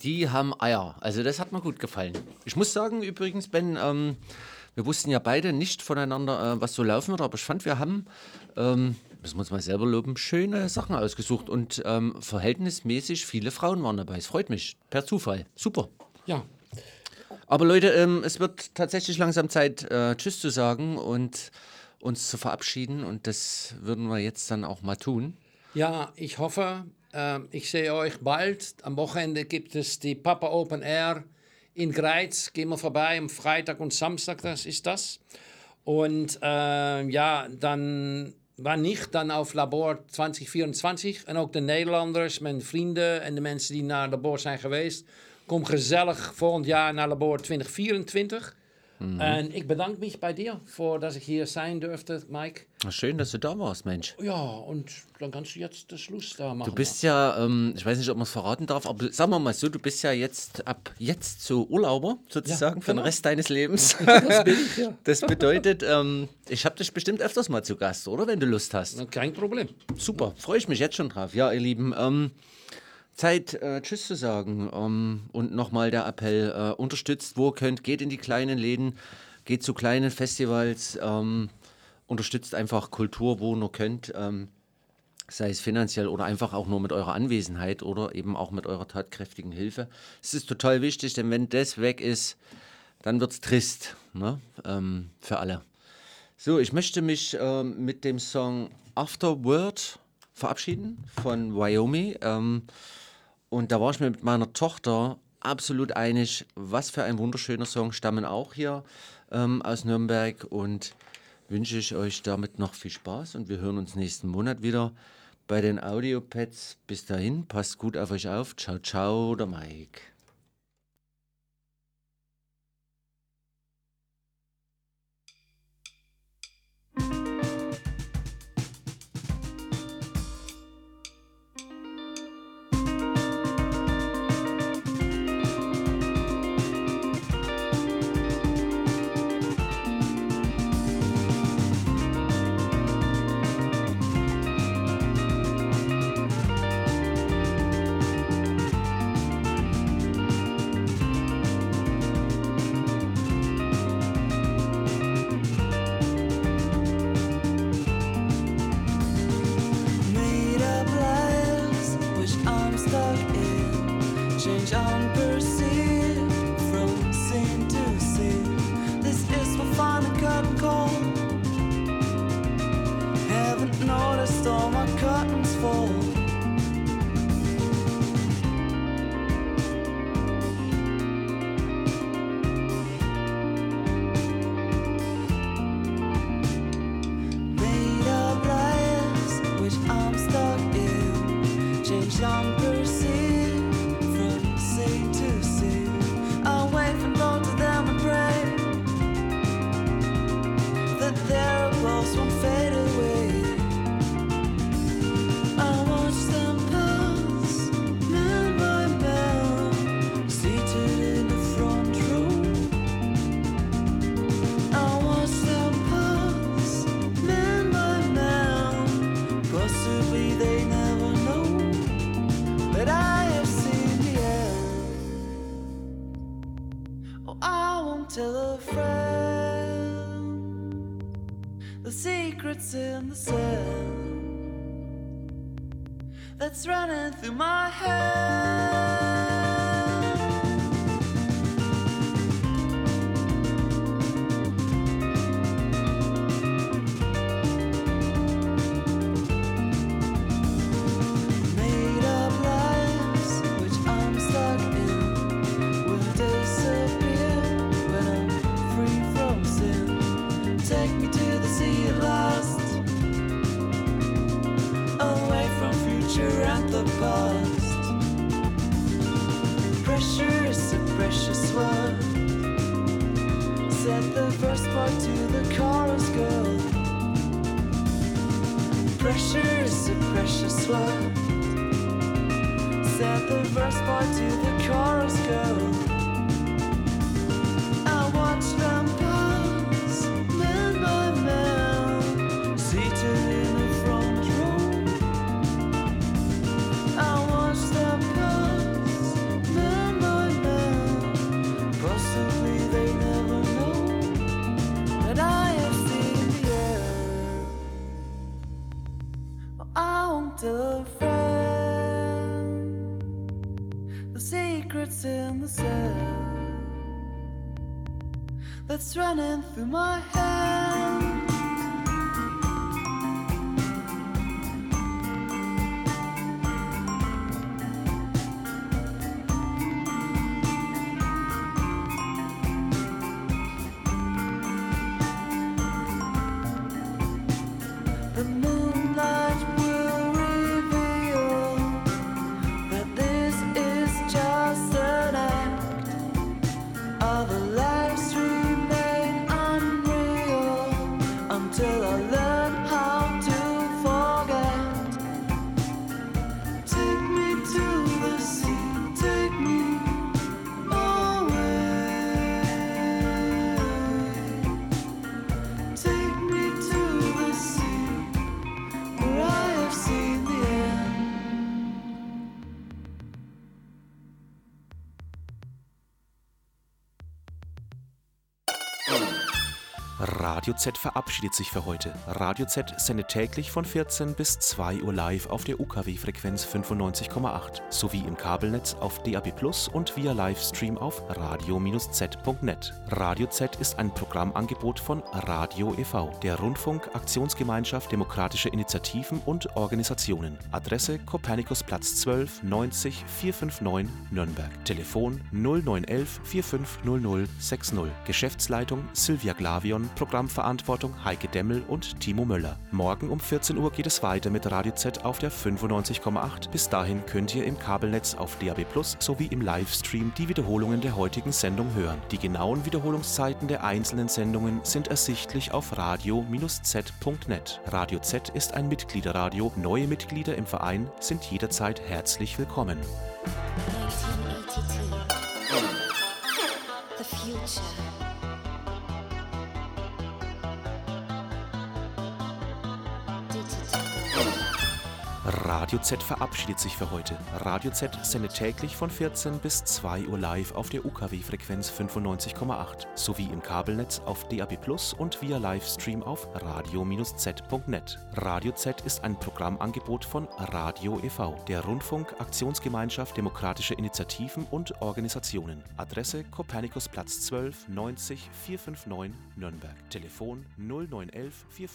Die haben Eier. Also das hat mir gut gefallen. Ich muss sagen übrigens, Ben, ähm, wir wussten ja beide nicht voneinander, äh, was so laufen wird, aber ich fand, wir haben, ähm, müssen wir uns mal selber loben, schöne Sachen ausgesucht und ähm, verhältnismäßig viele Frauen waren dabei. Es freut mich, per Zufall. Super. Ja. Aber Leute, ähm, es wird tatsächlich langsam Zeit, äh, Tschüss zu sagen und uns zu verabschieden und das würden wir jetzt dann auch mal tun. Ja, ich hoffe, ähm, ich sehe euch bald. Am Wochenende gibt es die Papa Open Air in Greiz. Gehen wir vorbei am Freitag und Samstag, das ist das. Und äh, ja, dan wanneer niet, dan auf Labor 2024. En ook de Nederlanders, mijn vrienden en de mensen die naar Labor zijn geweest. Kom gezellig volgend jaar naar Labor 2024. Mhm. En ik bedank mich bei dir, voor dat ik hier sein durfte, Mike. Na, Schön, dass du da warst, Mensch. Ja, und dann kannst du jetzt den Schluss da machen. Du bist ja, ähm, ich weiß nicht, ob man es verraten darf, aber sagen wir mal so, du bist ja jetzt ab jetzt so Urlauber sozusagen Ja, für den genau. Rest deines Lebens. Das bin ich, ja. Das bedeutet, ähm, ich habe dich bestimmt öfters mal zu Gast, oder? Wenn du Lust hast. Kein Problem. Super, freue ich mich jetzt schon drauf. Ja, ihr Lieben, ähm, Zeit, äh, Tschüss zu sagen. Ähm, und nochmal der Appell, äh, unterstützt, wo ihr könnt, geht in die kleinen Läden, geht zu kleinen Festivals, ähm, unterstützt einfach Kultur, wo ihr nur könnt. Ähm, sei es finanziell oder einfach auch nur mit eurer Anwesenheit oder eben auch mit eurer tatkräftigen Hilfe. Es ist total wichtig, denn wenn das weg ist, dann wird es trist ne? ähm, für alle. So, ich möchte mich ähm, mit dem Song Afterword verabschieden von Wyoming. Und da war ich mir mit meiner Tochter absolut einig, was für ein wunderschöner Song, stammen auch hier ähm, aus Nürnberg und wünsche ich euch damit noch viel Spaß und wir hören uns nächsten Monat wieder bei den Audiopads. Bis dahin, passt gut auf euch auf. Ciao, ciao, der Mike. My Radio Z verabschiedet sich für heute. Radio Z sendet täglich von 14 bis 2 Uhr live auf der UKW-Frequenz 95,8 sowie im Kabelnetz auf DAB Plus und via Livestream auf radio-z.net. Radio Z ist ein Programmangebot von Radio e.V., der Rundfunk Aktionsgemeinschaft demokratischer Initiativen und Organisationen. Adresse Kopernikusplatz 12 90 459 Nürnberg. Telefon 0911 4500 60. Geschäftsleitung Silvia Glavion, Programmverantwortung Heike Demmel und Timo Möller. Morgen um 14 Uhr geht es weiter mit Radio Z auf der 95,8. Bis dahin könnt ihr im Kabelnetz auf DAB Plus sowie im Livestream die Wiederholungen der heutigen Sendung hören. Die genauen Wiederholungszeiten der einzelnen Sendungen sind ersichtlich auf radio-z.net. Radio Z ist ein Mitgliederradio. Neue Mitglieder im Verein sind jederzeit herzlich willkommen. 1982. The future. Radio Z verabschiedet sich für heute. Radio Z sendet täglich von 14 bis 2 Uhr live auf der UKW-Frequenz 95,8 sowie im Kabelnetz auf DAB Plus und via Livestream auf radio-z.net. Radio Z ist ein Programmangebot von Radio e.V., der Rundfunk Aktionsgemeinschaft demokratischer Initiativen und Organisationen. Adresse Kopernikusplatz 12 90 459 Nürnberg. Telefon 0911 45